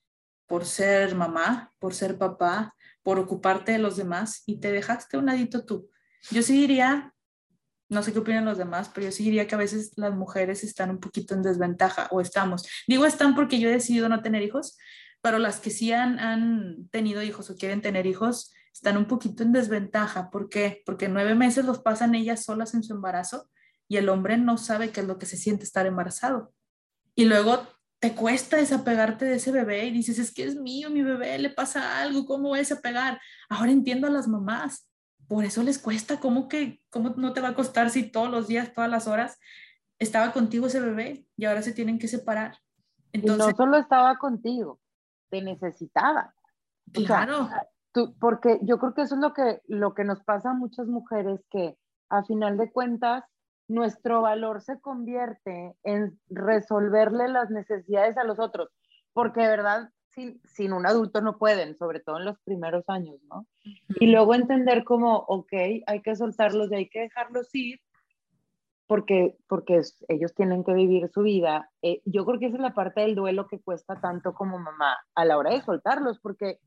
por ser mamá, por ser papá, por ocuparte de los demás y te dejaste un ladito tú. Yo sí diría, no sé qué opinan los demás, pero yo sí que a veces las mujeres están un poquito en desventaja o estamos. Digo están porque yo he decidido no tener hijos, pero las que sí han, han tenido hijos o quieren tener hijos están un poquito en desventaja. ¿Por qué? Porque nueve meses los pasan ellas solas en su embarazo y el hombre no sabe qué es lo que se siente estar embarazado. Y luego te cuesta desapegarte de ese bebé y dices, es que es mío, mi bebé, le pasa algo, ¿cómo voy a desapegar? Ahora entiendo a las mamás, por eso les cuesta, ¿cómo que, cómo no te va a costar si todos los días, todas las horas estaba contigo ese bebé y ahora se tienen que separar? Entonces, y no solo estaba contigo, te necesitaba. Claro. tú, porque yo creo que eso es lo que, lo que nos pasa a muchas mujeres, que a final de cuentas nuestro valor se convierte en resolverle las necesidades a los otros, porque de verdad sin, sin un adulto no pueden, sobre todo en los primeros años, ¿no? Y luego entender como, ok, hay que soltarlos y hay que dejarlos ir, porque, porque ellos tienen que vivir su vida. Eh, yo creo que esa es la parte del duelo que cuesta tanto como mamá a la hora de soltarlos, porque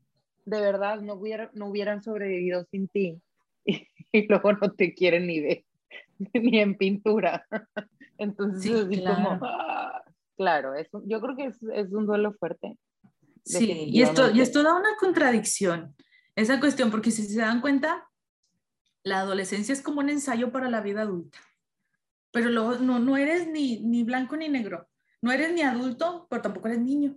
de verdad no, hubiera, no hubieran sobrevivido sin ti [LAUGHS] y, y luego no te quieren ni ver. [LAUGHS] ni en pintura. [LAUGHS] Entonces, claro. como, ah, claro, yo creo que es, es, un duelo fuerte. Sí, y esto, y esto da una contradicción, esa cuestión, porque si se dan cuenta, la adolescencia es como un ensayo para la vida adulta, pero luego no, no eres ni, ni blanco ni negro, no eres ni adulto, pero tampoco eres niño.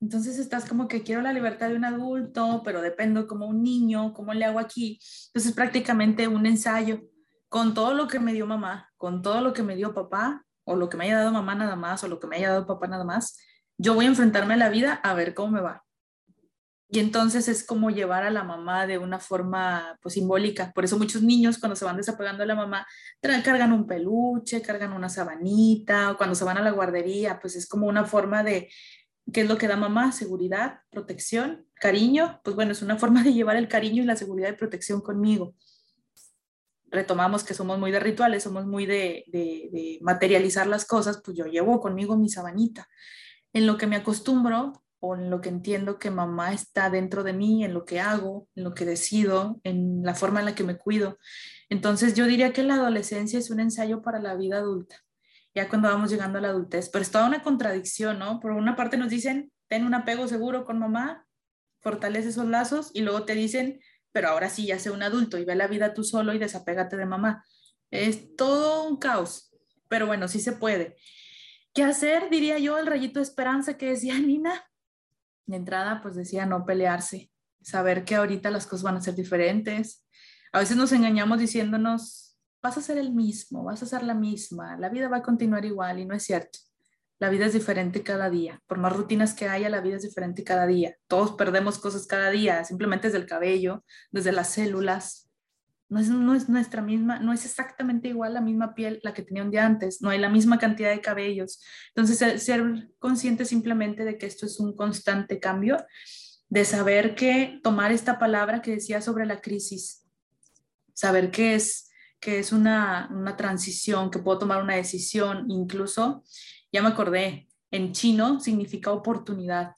Entonces estás como que quiero la libertad de un adulto, pero dependo como un niño, ¿cómo le hago aquí? Entonces es prácticamente un ensayo con todo lo que me dio mamá, con todo lo que me dio papá, o lo que me haya dado mamá nada más, o lo que me haya dado papá nada más, yo voy a enfrentarme a la vida a ver cómo me va. Y entonces es como llevar a la mamá de una forma pues simbólica. Por eso muchos niños cuando se van desapegando de la mamá, cargan un peluche, cargan una sabanita, o cuando se van a la guardería, pues es como una forma de, ¿qué es lo que da mamá? Seguridad, protección, cariño. Pues bueno, es una forma de llevar el cariño y la seguridad y protección conmigo retomamos que somos muy de rituales, somos muy de, de, materializar las cosas, pues yo llevo conmigo mi sabanita. En lo que me acostumbro o en lo que entiendo que mamá está dentro de mí, en lo que hago, en lo que decido, en la forma en la que me cuido. Entonces yo diría que la adolescencia es un ensayo para la vida adulta, ya cuando vamos llegando a la adultez, pero es toda una contradicción, ¿no? Por una parte nos dicen, ten un apego seguro con mamá, fortalece esos lazos y luego te dicen, pero ahora sí ya sé un adulto y ve la vida tú solo y desapégate de mamá. Es todo un caos, pero bueno, sí se puede. ¿Qué hacer? Diría yo el rayito de esperanza que decía [LAUGHS] Nina. De entrada, pues decía no pelearse, saber que ahorita las cosas van a ser diferentes. A veces nos engañamos diciéndonos, vas a ser el mismo, vas a ser la misma, la vida va a continuar igual y no es cierto. La vida es diferente cada día. Por más rutinas que haya, la vida es diferente cada día. Todos perdemos cosas cada día, simplemente desde el cabello, desde las células. No es, nuestra misma, no es exactamente igual la misma piel la que tenía un día antes, no hay la misma cantidad de cabellos. Entonces, ser consciente simplemente de que esto es un constante cambio, de saber que tomar esta palabra que decía sobre la crisis, saber que es, que es una, una transición, que puedo tomar una decisión incluso ya me acordé, en chino significa oportunidad.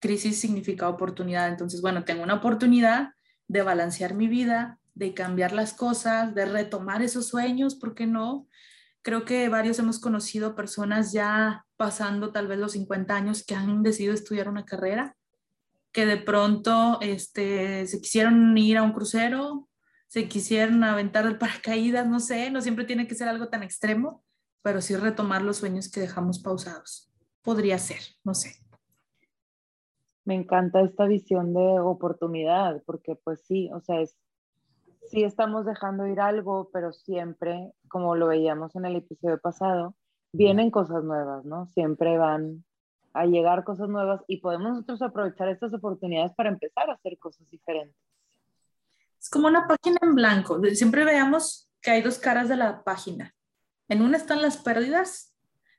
Crisis significa oportunidad. Entonces, bueno, tengo una oportunidad de balancear mi vida, de cambiar las cosas, de retomar esos sueños, ¿por qué no? Creo que varios hemos conocido personas ya pasando tal vez los 50 años que han decidido estudiar una carrera, que de pronto este, se quisieron ir a un crucero, se quisieron aventar el paracaídas, no sé, no siempre tiene que ser algo tan extremo, pero sí retomar los sueños que dejamos pausados. Podría ser, no sé. Me encanta esta visión de oportunidad, porque pues sí, o sea, es, sí estamos dejando ir algo, pero siempre, como lo veíamos en el episodio pasado, vienen cosas nuevas, ¿no? Siempre van a llegar cosas nuevas y podemos nosotros aprovechar estas oportunidades para empezar a hacer cosas diferentes. Es como una página en blanco. Siempre veamos que hay dos caras de la página. En una están las pérdidas,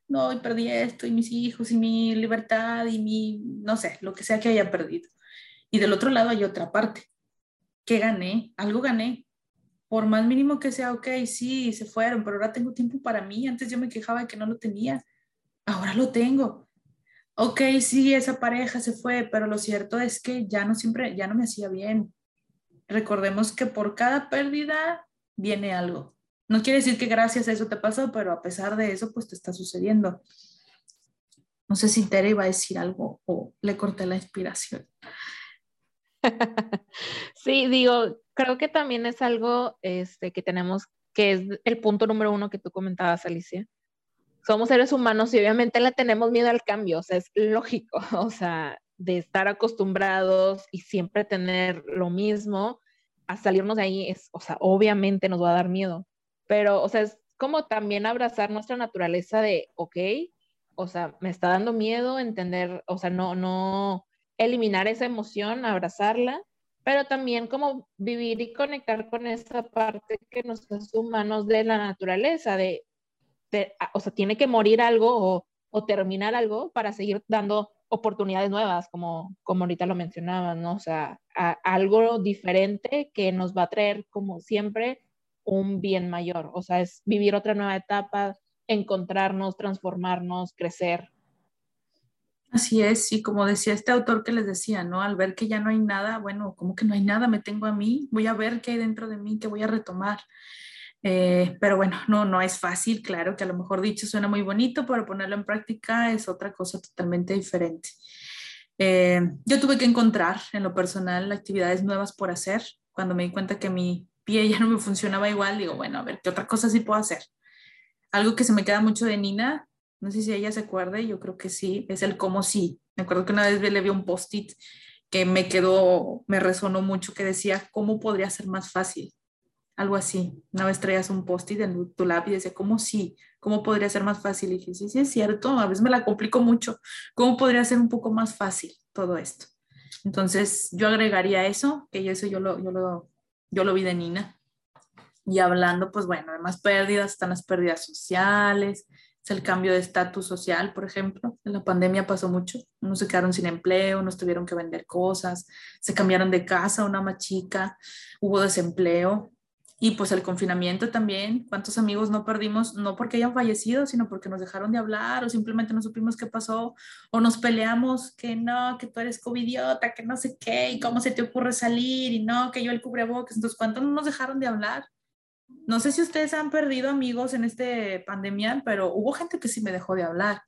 no, y perdí esto, y mis hijos, y mi libertad, y mi, no sé, lo que sea que haya perdido. Y del otro lado hay otra parte, que gané, algo gané. Por más mínimo que sea, ok, sí, se fueron, pero ahora tengo tiempo para mí. Antes yo me quejaba de que no lo tenía, ahora lo tengo. Ok, sí, esa pareja se fue, pero lo cierto es que ya no siempre, ya no me hacía bien. Recordemos que por cada pérdida viene algo. No quiere decir que gracias a eso te pasó, pero a pesar de eso, pues te está sucediendo. No sé si Tere iba a decir algo o le corté la inspiración. [LAUGHS] Sí, digo, creo que también es algo este, que tenemos, que es el punto número uno que tú comentabas, Alicia, somos seres humanos y obviamente le tenemos miedo al cambio, o sea, es lógico, [LAUGHS] o sea, de estar acostumbrados y siempre tener lo mismo, a salirnos de ahí es, o sea, obviamente nos va a dar miedo, pero, o sea, es como también abrazar nuestra naturaleza de, ok, o sea, me está dando miedo entender, o sea, no, no eliminar esa emoción, abrazarla, pero también como vivir y conectar con esa parte que nos hace humanos de la naturaleza, de, o sea, tiene que morir algo o, terminar algo para seguir dando oportunidades nuevas, como, como ahorita lo mencionabas, ¿no? O sea, algo diferente que nos va a traer, como siempre, un bien mayor. O sea, es vivir otra nueva etapa, encontrarnos, transformarnos, crecer. Así es, y como decía este autor que les decía, ¿no? Al ver que ya no hay nada, bueno, como que no hay nada, me tengo a mí, voy a ver qué hay dentro de mí, que voy a retomar. Eh, pero bueno, no, no es fácil, claro que a lo mejor dicho suena muy bonito, pero ponerlo en práctica es otra cosa totalmente diferente. Eh, yo tuve que encontrar en lo personal actividades nuevas por hacer. Cuando me di cuenta que mi pie ya no me funcionaba igual, digo, bueno, a ver, ¿qué otra cosa sí puedo hacer? Algo que se me queda mucho de Nina, no sé si ella se acuerde, yo creo que sí, es el cómo sí. Me acuerdo que una vez le vi un post-it que me quedó, me resonó mucho, que decía, ¿cómo podría ser más fácil? Algo así. Una vez traías un post-it en tu lápiz y decía, ¿cómo sí? ¿Cómo podría ser más fácil? Y dije, sí, sí, es cierto, a veces me la complico mucho. ¿Cómo podría ser un poco más fácil todo esto? Entonces, yo agregaría eso, que yo lo, yo lo, yo lo vi de Nina. Y hablando, pues bueno, además pérdidas, están las pérdidas sociales, es el cambio de estatus social, por ejemplo. En la pandemia pasó mucho. Unos se quedaron sin empleo, unos tuvieron que vender cosas, se cambiaron de casa, una más chica, hubo desempleo. Y pues el confinamiento también, ¿cuántos amigos no perdimos? No porque hayan fallecido, sino porque nos dejaron de hablar o simplemente no supimos qué pasó o nos peleamos que no, que tú eres covidiota, que no sé qué, y cómo se te ocurre salir y no, que yo el cubrebocas. Entonces, ¿cuántos no nos dejaron de hablar? No sé si ustedes han perdido amigos en este pandemia, pero hubo gente que sí me dejó de hablar.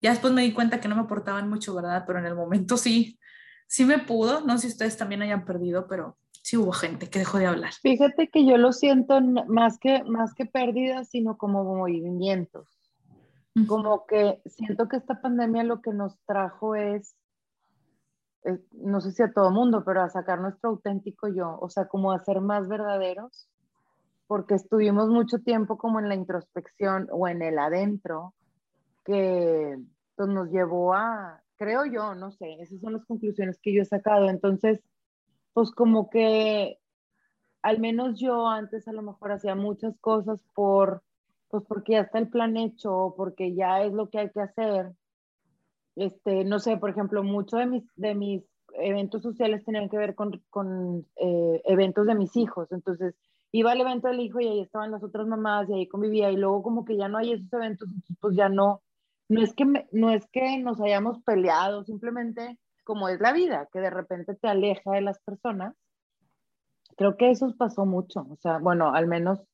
Ya después me di cuenta que no me aportaban mucho, ¿verdad? Pero en el momento sí, sí me pudo. No sé si ustedes también hayan perdido, pero sí hubo gente que dejó de hablar. Fíjate que yo lo siento más que, más que pérdidas, sino como movimientos. Como que siento que esta pandemia lo que nos trajo es, no sé si a todo mundo, pero a sacar nuestro auténtico yo, o sea, como a ser más verdaderos, porque estuvimos mucho tiempo como en la introspección o en el adentro, que pues, nos llevó a, creo yo, no sé, esas son las conclusiones que yo he sacado. Entonces, pues como que al menos yo antes a lo mejor hacía muchas cosas por, pues porque ya está el plan hecho, porque ya es lo que hay que hacer. Este, no sé, por ejemplo, muchos de mis, de mis eventos sociales tenían que ver con, con eh, eventos de mis hijos. Entonces, iba al evento del hijo y ahí estaban las otras mamás y ahí convivía y luego como que ya no hay esos eventos, pues ya no, no es que, no es que nos hayamos peleado, simplemente como es la vida, que de repente te aleja de las personas. Creo que eso pasó mucho, o sea, bueno, al menos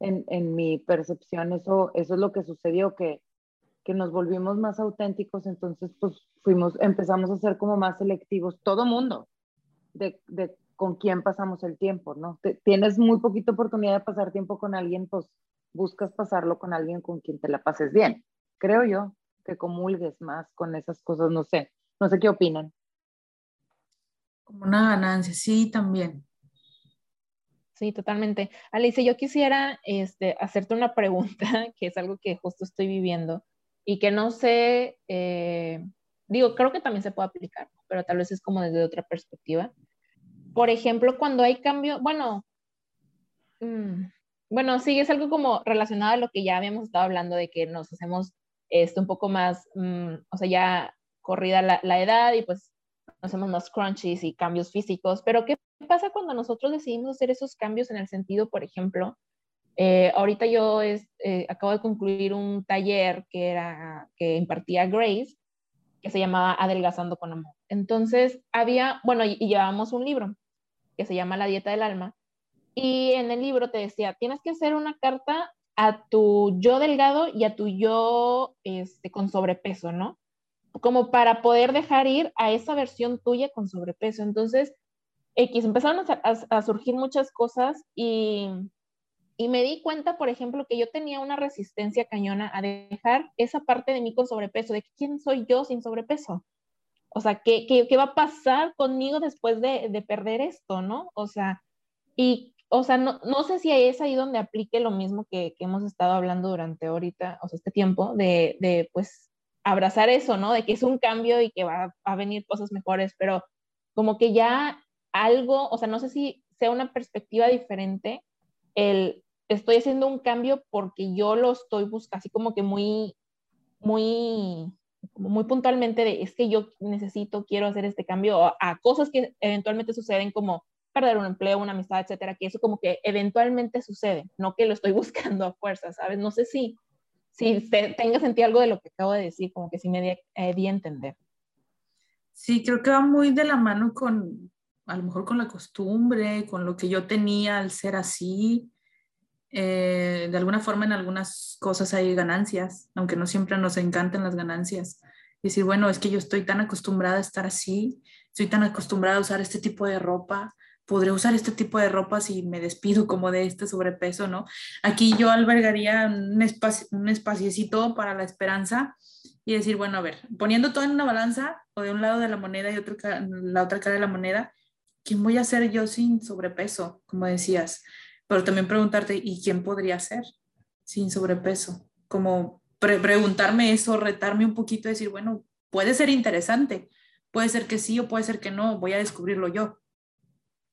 en, mi percepción eso, eso es lo que sucedió, que, que nos volvimos más auténticos, entonces pues fuimos, empezamos a ser como más selectivos, todo mundo, de, de con quién pasamos el tiempo, ¿no? tienes muy poquita oportunidad de pasar tiempo con alguien, pues buscas pasarlo con alguien con quien te la pases bien. Creo yo que comulgues más con esas cosas, no sé, no sé qué opinan. Como una ganancia, sí, también. Sí, totalmente. Alicia, yo quisiera este, hacerte una pregunta, [LAUGHS] que es algo que justo estoy viviendo y que no sé, eh, digo, creo que también se puede aplicar, pero tal vez es como desde otra perspectiva. Por ejemplo, cuando hay cambio, bueno, mm, bueno, sí, es algo como relacionado a lo que ya habíamos estado hablando de que nos hacemos esto un poco más, mm, o sea, ya corrida la edad y pues hacemos más crunchies y cambios físicos, pero ¿qué pasa cuando nosotros decidimos hacer esos cambios en el sentido, por ejemplo, eh, ahorita yo es, eh, acabo de concluir un taller que, era, que impartía Grace, que se llamaba Adelgazando con Amor. Entonces había, bueno, y, y llevábamos un libro que se llama La Dieta del Alma, y en el libro te decía, tienes que hacer una carta a tu yo delgado y a tu yo este, con sobrepeso, ¿no? Como para poder dejar ir a esa versión tuya con sobrepeso. Entonces, X, empezaron a, surgir muchas cosas y y me di cuenta, por ejemplo, que yo tenía una resistencia cañona a dejar esa parte de mí con sobrepeso, de quién soy yo sin sobrepeso. O sea, ¿qué, qué, qué va a pasar conmigo después de, de, perder esto, no? O sea, y, o sea, no, no sé si es ahí donde aplique lo mismo que, que, hemos estado hablando durante ahorita, o sea, este tiempo, de, de, pues, abrazar eso, ¿no? De que es un cambio y que va, a venir cosas mejores, pero como que ya algo, o sea, no sé si sea una perspectiva diferente el estoy haciendo un cambio porque yo lo estoy buscando, así como que muy, muy, muy puntualmente de, es que yo necesito, quiero hacer este cambio a, cosas que eventualmente suceden como perder un empleo, una amistad, etcétera, que eso como que eventualmente sucede, no que lo estoy [LAUGHS] buscando a fuerza, ¿sabes? No sé si, si te, tenga sentido algo de lo que acabo de decir, como que sí me di, eh, di a entender. Sí, creo que va muy de la mano con, a lo mejor con la costumbre, con lo que yo tenía al ser así, eh, de alguna forma en algunas cosas hay ganancias, aunque no siempre nos encanten las ganancias. Y decir, bueno, es que yo estoy tan acostumbrada a estar así, estoy tan acostumbrada a usar este tipo de ropa, podré usar este tipo de ropa si me despido como de este sobrepeso, ¿no? Aquí yo albergaría un, espacio, un espaciecito para la esperanza y decir, bueno, a ver, poniendo todo en una balanza o de un lado de la moneda y otro, la otra cara de la moneda, ¿quién voy a ser yo sin sobrepeso? Como decías, pero también preguntarte, ¿y quién podría ser sin sobrepeso? Como preguntarme eso, retarme un poquito, decir, bueno, puede ser interesante, puede ser que sí o puede ser que no, voy a descubrirlo yo.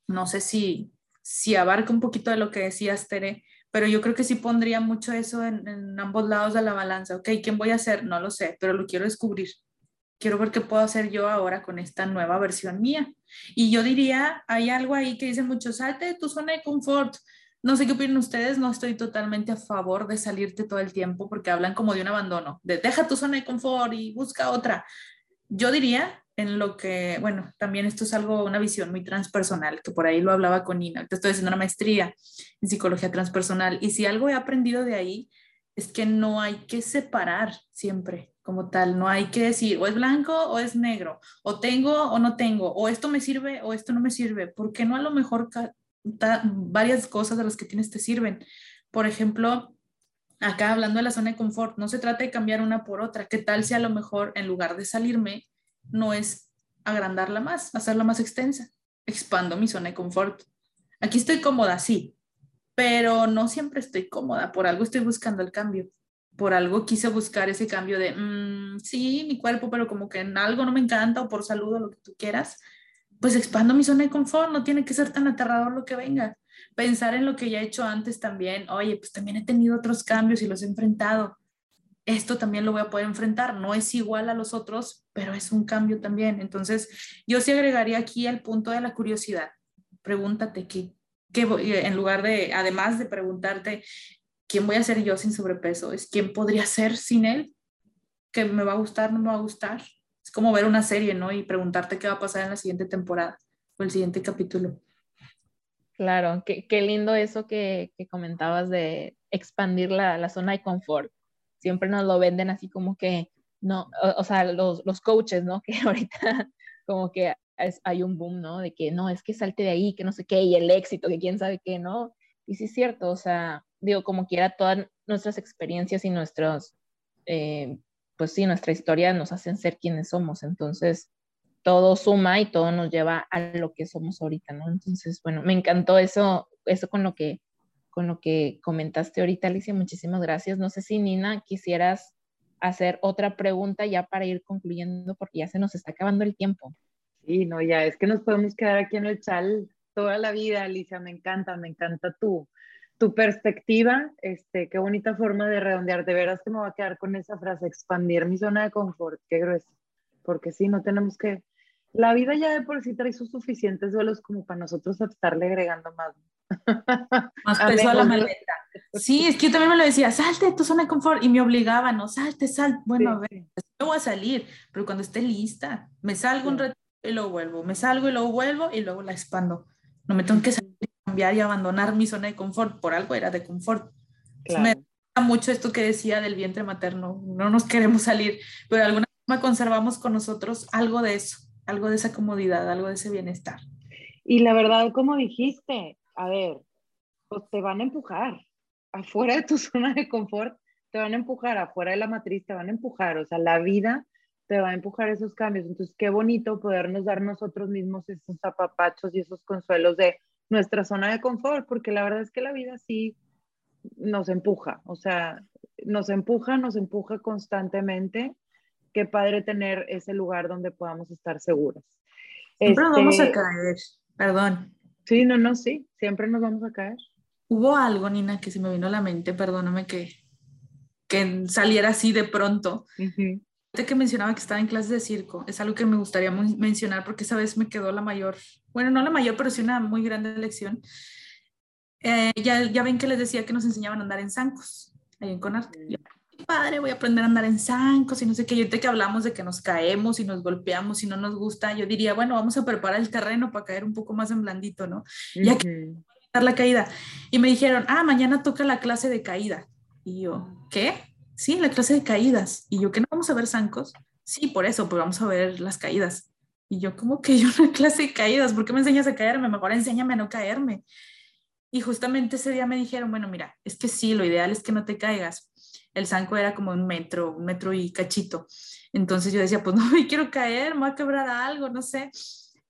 No sé si, si abarca un poquito de lo que decías, Tere, pero yo creo que sí pondría mucho eso en, en ambos lados de la balanza. Ok, ¿quién voy a ser? No lo sé, pero lo quiero descubrir quiero ver qué puedo hacer yo ahora con esta nueva versión mía. Y yo diría, hay algo ahí que dice mucho, salte tu zona de confort, no sé qué opinan ustedes, no estoy totalmente a favor de salirte todo el tiempo porque hablan como de un abandono, de deja tu zona de confort y busca otra. Yo diría en lo que, bueno, también esto es algo, una visión muy transpersonal, que por ahí lo hablaba con Nina, te estoy haciendo una maestría en psicología transpersonal y si algo he aprendido de ahí es que no hay que separar siempre como tal, no hay que decir o es blanco o es negro, o tengo o no tengo, o esto me sirve o esto no me sirve, porque no a lo mejor varias cosas de las que tienes te sirven. Por ejemplo, acá hablando de la zona de confort, no se trata de cambiar una por otra. ¿Qué tal si a lo mejor en lugar de salirme, no es agrandarla más, hacerla más extensa? Expando mi zona de confort. Aquí estoy cómoda, sí, pero no siempre estoy cómoda. Por algo estoy buscando el cambio. Por algo quise buscar ese cambio de, mm, sí, mi cuerpo, pero como que en algo no me encanta o por salud o lo que tú quieras pues expando mi zona de confort, no tiene que ser tan aterrador lo que venga. Pensar en lo que ya he hecho antes también, oye, pues también he tenido otros cambios y los he enfrentado. Esto también lo voy a poder enfrentar. No es igual a los otros, pero es un cambio también. Entonces, yo sí agregaría aquí el punto de la curiosidad. Pregúntate qué, qué voy, en lugar de, además de preguntarte quién voy a ser yo sin sobrepeso, es quién podría ser sin él, que me va a gustar, no me va a gustar, es como ver una serie, ¿no? Y preguntarte qué va a pasar en la siguiente temporada o el siguiente capítulo. Claro, qué, qué lindo eso que, que, comentabas de expandir la, la, zona de confort. Siempre nos lo venden así como que, no, o, sea, los, los, coaches, ¿no? [LAUGHS] Que ahorita como que es, hay un boom, ¿no? De que no, es que salte de ahí, que no sé qué, y el éxito, que quién sabe qué, ¿no? Y sí es cierto, o sea, digo, como quiera, todas nuestras experiencias y nuestros eh, pues sí, nuestra historia nos hacen ser quienes somos, entonces todo suma y todo nos lleva a lo que somos ahorita, ¿no? Entonces, bueno, me encantó eso, eso con lo que, con lo que comentaste ahorita, Alicia, muchísimas gracias. No sé si Nina quisieras hacer otra pregunta ya para ir concluyendo, porque ya se nos está acabando el tiempo. Sí, no, ya es que nos podemos quedar aquí en el chal toda la vida, Alicia, me encanta, me encanta tú tu perspectiva, este, qué bonita forma de redondear. De veras que me voy a quedar con esa frase, expandir mi zona de confort, qué grueso. Porque sí, no tenemos que... La vida ya de por sí trae sus suficientes duelos como para nosotros estarle agregando más. Más peso [LAUGHS] a la maleta. Sí, es que yo también me lo decía, salte de tu zona de confort y me obligaba, no, salte, salte. Bueno, a ver, yo voy a salir, pero cuando esté lista, me salgo un rato y luego vuelvo, me salgo y luego vuelvo y luego la expando. No me tengo que salir cambiar y abandonar mi zona de confort, por algo era de confort. Me gusta mucho esto que decía del vientre materno, no nos queremos salir, pero de alguna forma conservamos con nosotros algo de eso, algo de esa comodidad, algo de ese bienestar. Y la verdad, como dijiste, a ver, pues te van a empujar, afuera de tu [LAUGHS] zona de confort, te van a empujar, afuera de la matriz te van a empujar, o sea, la vida te va a empujar esos cambios. Entonces, qué bonito podernos dar nosotros mismos esos apapachos y esos consuelos de nuestra zona de confort, porque la verdad es que la vida sí nos empuja, o sea, nos empuja, nos empuja constantemente. Qué padre tener ese lugar donde podamos estar seguras. Siempre nos vamos a este, caer, perdón. Sí, no, no, sí, siempre nos vamos a caer. Hubo algo, Nina, que se me vino a la mente, perdóname que, que saliera así de pronto. que mencionaba que estaba en clases de circo, es algo que me gustaría mencionar porque esa vez me quedó la mayor, bueno, no la mayor, pero sí una muy grande lección. Eh, ya, ya ven que les decía que nos enseñaban a andar en zancos, ahí en Conarte. Mm. Padre, voy a aprender a andar en zancos y no sé qué. Y ahorita que hablamos de que nos caemos y nos golpeamos y no nos gusta, yo diría, bueno, vamos a preparar el terreno para caer un poco más en blandito, ¿no? Ya que la caída. Y me dijeron, ah, mañana toca la clase de caída. Y yo, ¿qué? Sí, la clase de caídas. Y yo, ¿que no vamos a ver zancos? Sí, por eso, pues vamos a ver las caídas. Y yo, ¿cómo que yo una [LAUGHS] clase de caídas? ¿Por qué me enseñas a caerme? Mejor enséñame a no caerme. Y justamente ese día me dijeron, bueno, mira, es que sí, lo ideal es que no te caigas. El zanco era como un metro, un metro y cachito. Entonces yo decía, pues [LAUGHS] no me quiero caer, me voy a quebrar algo, no sé.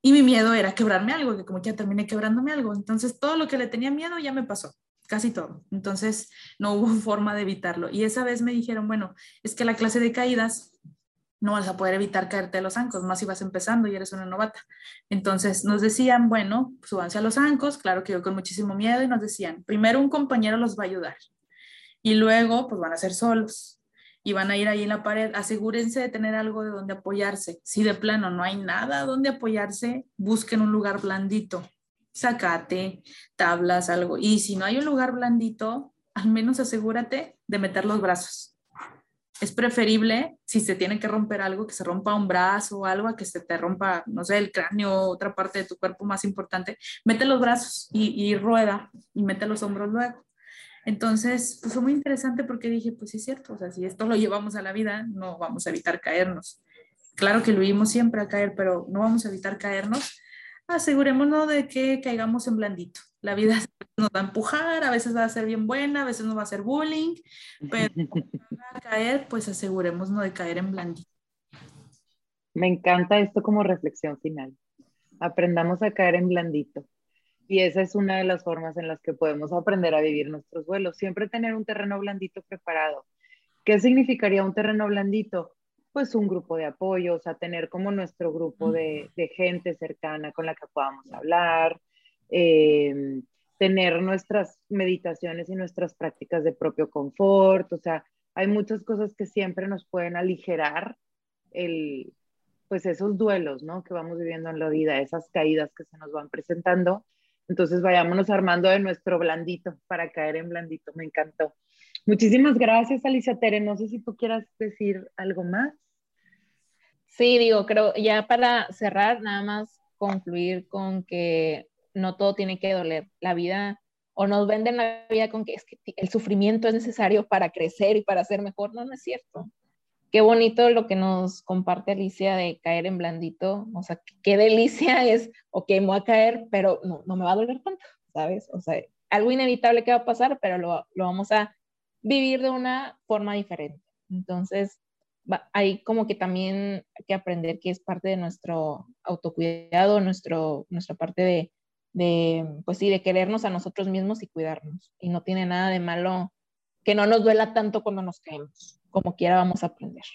Y mi miedo era quebrarme algo, que como ya terminé quebrándome algo. Entonces todo lo que le tenía miedo ya me pasó casi todo. Entonces no hubo [LAUGHS] forma de evitarlo. Y esa vez me dijeron, bueno, es que la clase de caídas no vas a poder evitar caerte a los ancos, más si vas empezando y eres una novata. Entonces nos decían, bueno, súbanse a los ancos, claro que yo con muchísimo miedo, y nos decían, primero un compañero los va a ayudar y luego pues van a ser solos y van a ir ahí en la pared, asegúrense de tener algo de donde apoyarse. Si de plano no hay nada donde apoyarse, busquen un lugar blandito, sacate, tablas, algo. Y si no hay un lugar blandito, al menos asegúrate de meter los brazos. Es preferible, si se tiene que romper algo, que se rompa un brazo o algo, a que se te rompa, no sé, el cráneo o otra parte de tu cuerpo más importante. Mete los brazos y, y rueda y mete los hombros luego. Entonces, pues fue muy interesante porque dije, pues sí es cierto, o sea, si esto lo llevamos a la vida, no vamos a evitar caernos. Claro que lo vimos siempre a caer, pero no vamos a evitar caernos asegurémonos de que caigamos en blandito. La vida nos va a empujar, a veces va a ser bien buena, a veces nos va a hacer bullying, pero a caer, pues asegurémonos de caer en blandito. Me encanta esto como reflexión final. Aprendamos a caer en blandito. Y esa es una de las formas en las que podemos aprender a vivir nuestros vuelos. Siempre tener un terreno blandito preparado. ¿Qué significaría un terreno blandito? pues un grupo de apoyo, o sea, tener como nuestro grupo de, gente cercana con la que podamos hablar, em, tener nuestras meditaciones y nuestras prácticas de propio confort, o sea, hay muchas cosas que siempre nos pueden aligerar el, pues esos duelos, ¿no? Que vamos viviendo en la vida, esas caídas que se nos van presentando. Entonces vayámonos armando de nuestro blandito para caer en blandito. Me encantó. Muchísimas gracias, Alicia Tere. No sé si tú quieras decir algo más. Sí, digo, creo, ya para cerrar, nada más concluir con que no todo tiene que doler. La vida, o nos venden la vida con que es que el sufrimiento es necesario para crecer y para ser mejor. No, no es cierto. Qué bonito lo que nos comparte Alicia de caer en blandito. O sea, qué delicia [LAUGHS] es, ok, me voy a caer, pero no, no me va a doler tanto, ¿sabes? O sea, algo inevitable que va a pasar, pero lo, lo vamos a vivir de una forma diferente. Entonces, hay como que también hay que aprender que es parte de nuestro autocuidado, nuestro, nuestra parte de, de, pues sí, de querernos a nosotros mismos y cuidarnos. Y no tiene nada de malo que no nos duela tanto cuando nos caemos. Como quiera vamos a aprender.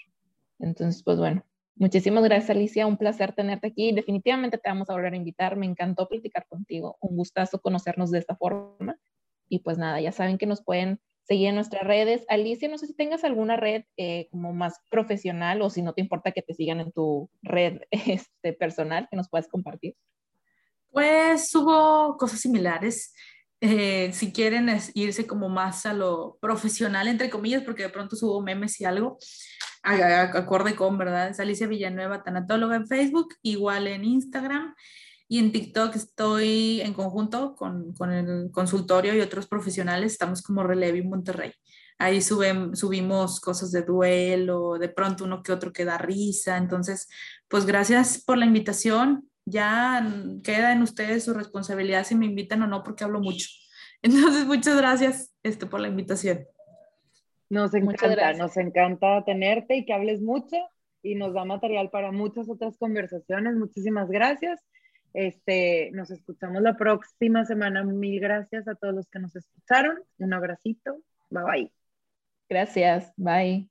Entonces, pues bueno, muchísimas gracias Alicia, un placer tenerte aquí. Definitivamente te vamos a volver a invitar. Me encantó platicar contigo. Un gustazo conocernos de esta forma. Y pues nada, ya saben que nos pueden seguir en nuestras redes. Alicia, no sé si tengas alguna red eh, como más profesional o si no te importa que te sigan en tu red [LAUGHS] este, personal que nos puedas compartir. Pues subo cosas similares. Eh, si quieren irse como más a lo profesional, entre comillas, porque de pronto subo memes y algo, acorde con, ¿verdad? Es Alicia Villanueva, tanatóloga en Facebook, igual en Instagram. Y en TikTok estoy en conjunto con, con el consultorio y otros profesionales, estamos como Relevi Monterrey. Ahí suben, subimos cosas de duelo, de pronto uno que otro que da risa. Entonces, pues gracias por la invitación. Ya queda en ustedes su responsabilidad si me invitan o no, porque hablo mucho. [LAUGHS] Entonces, muchas gracias este, por la invitación. Nos encanta, nos encanta tenerte y que hables mucho y nos da material para muchas otras conversaciones. Muchísimas gracias. Este, nos escuchamos la próxima semana. Mil gracias a todos los que nos escucharon. Un abracito. Bye bye. Gracias. Bye.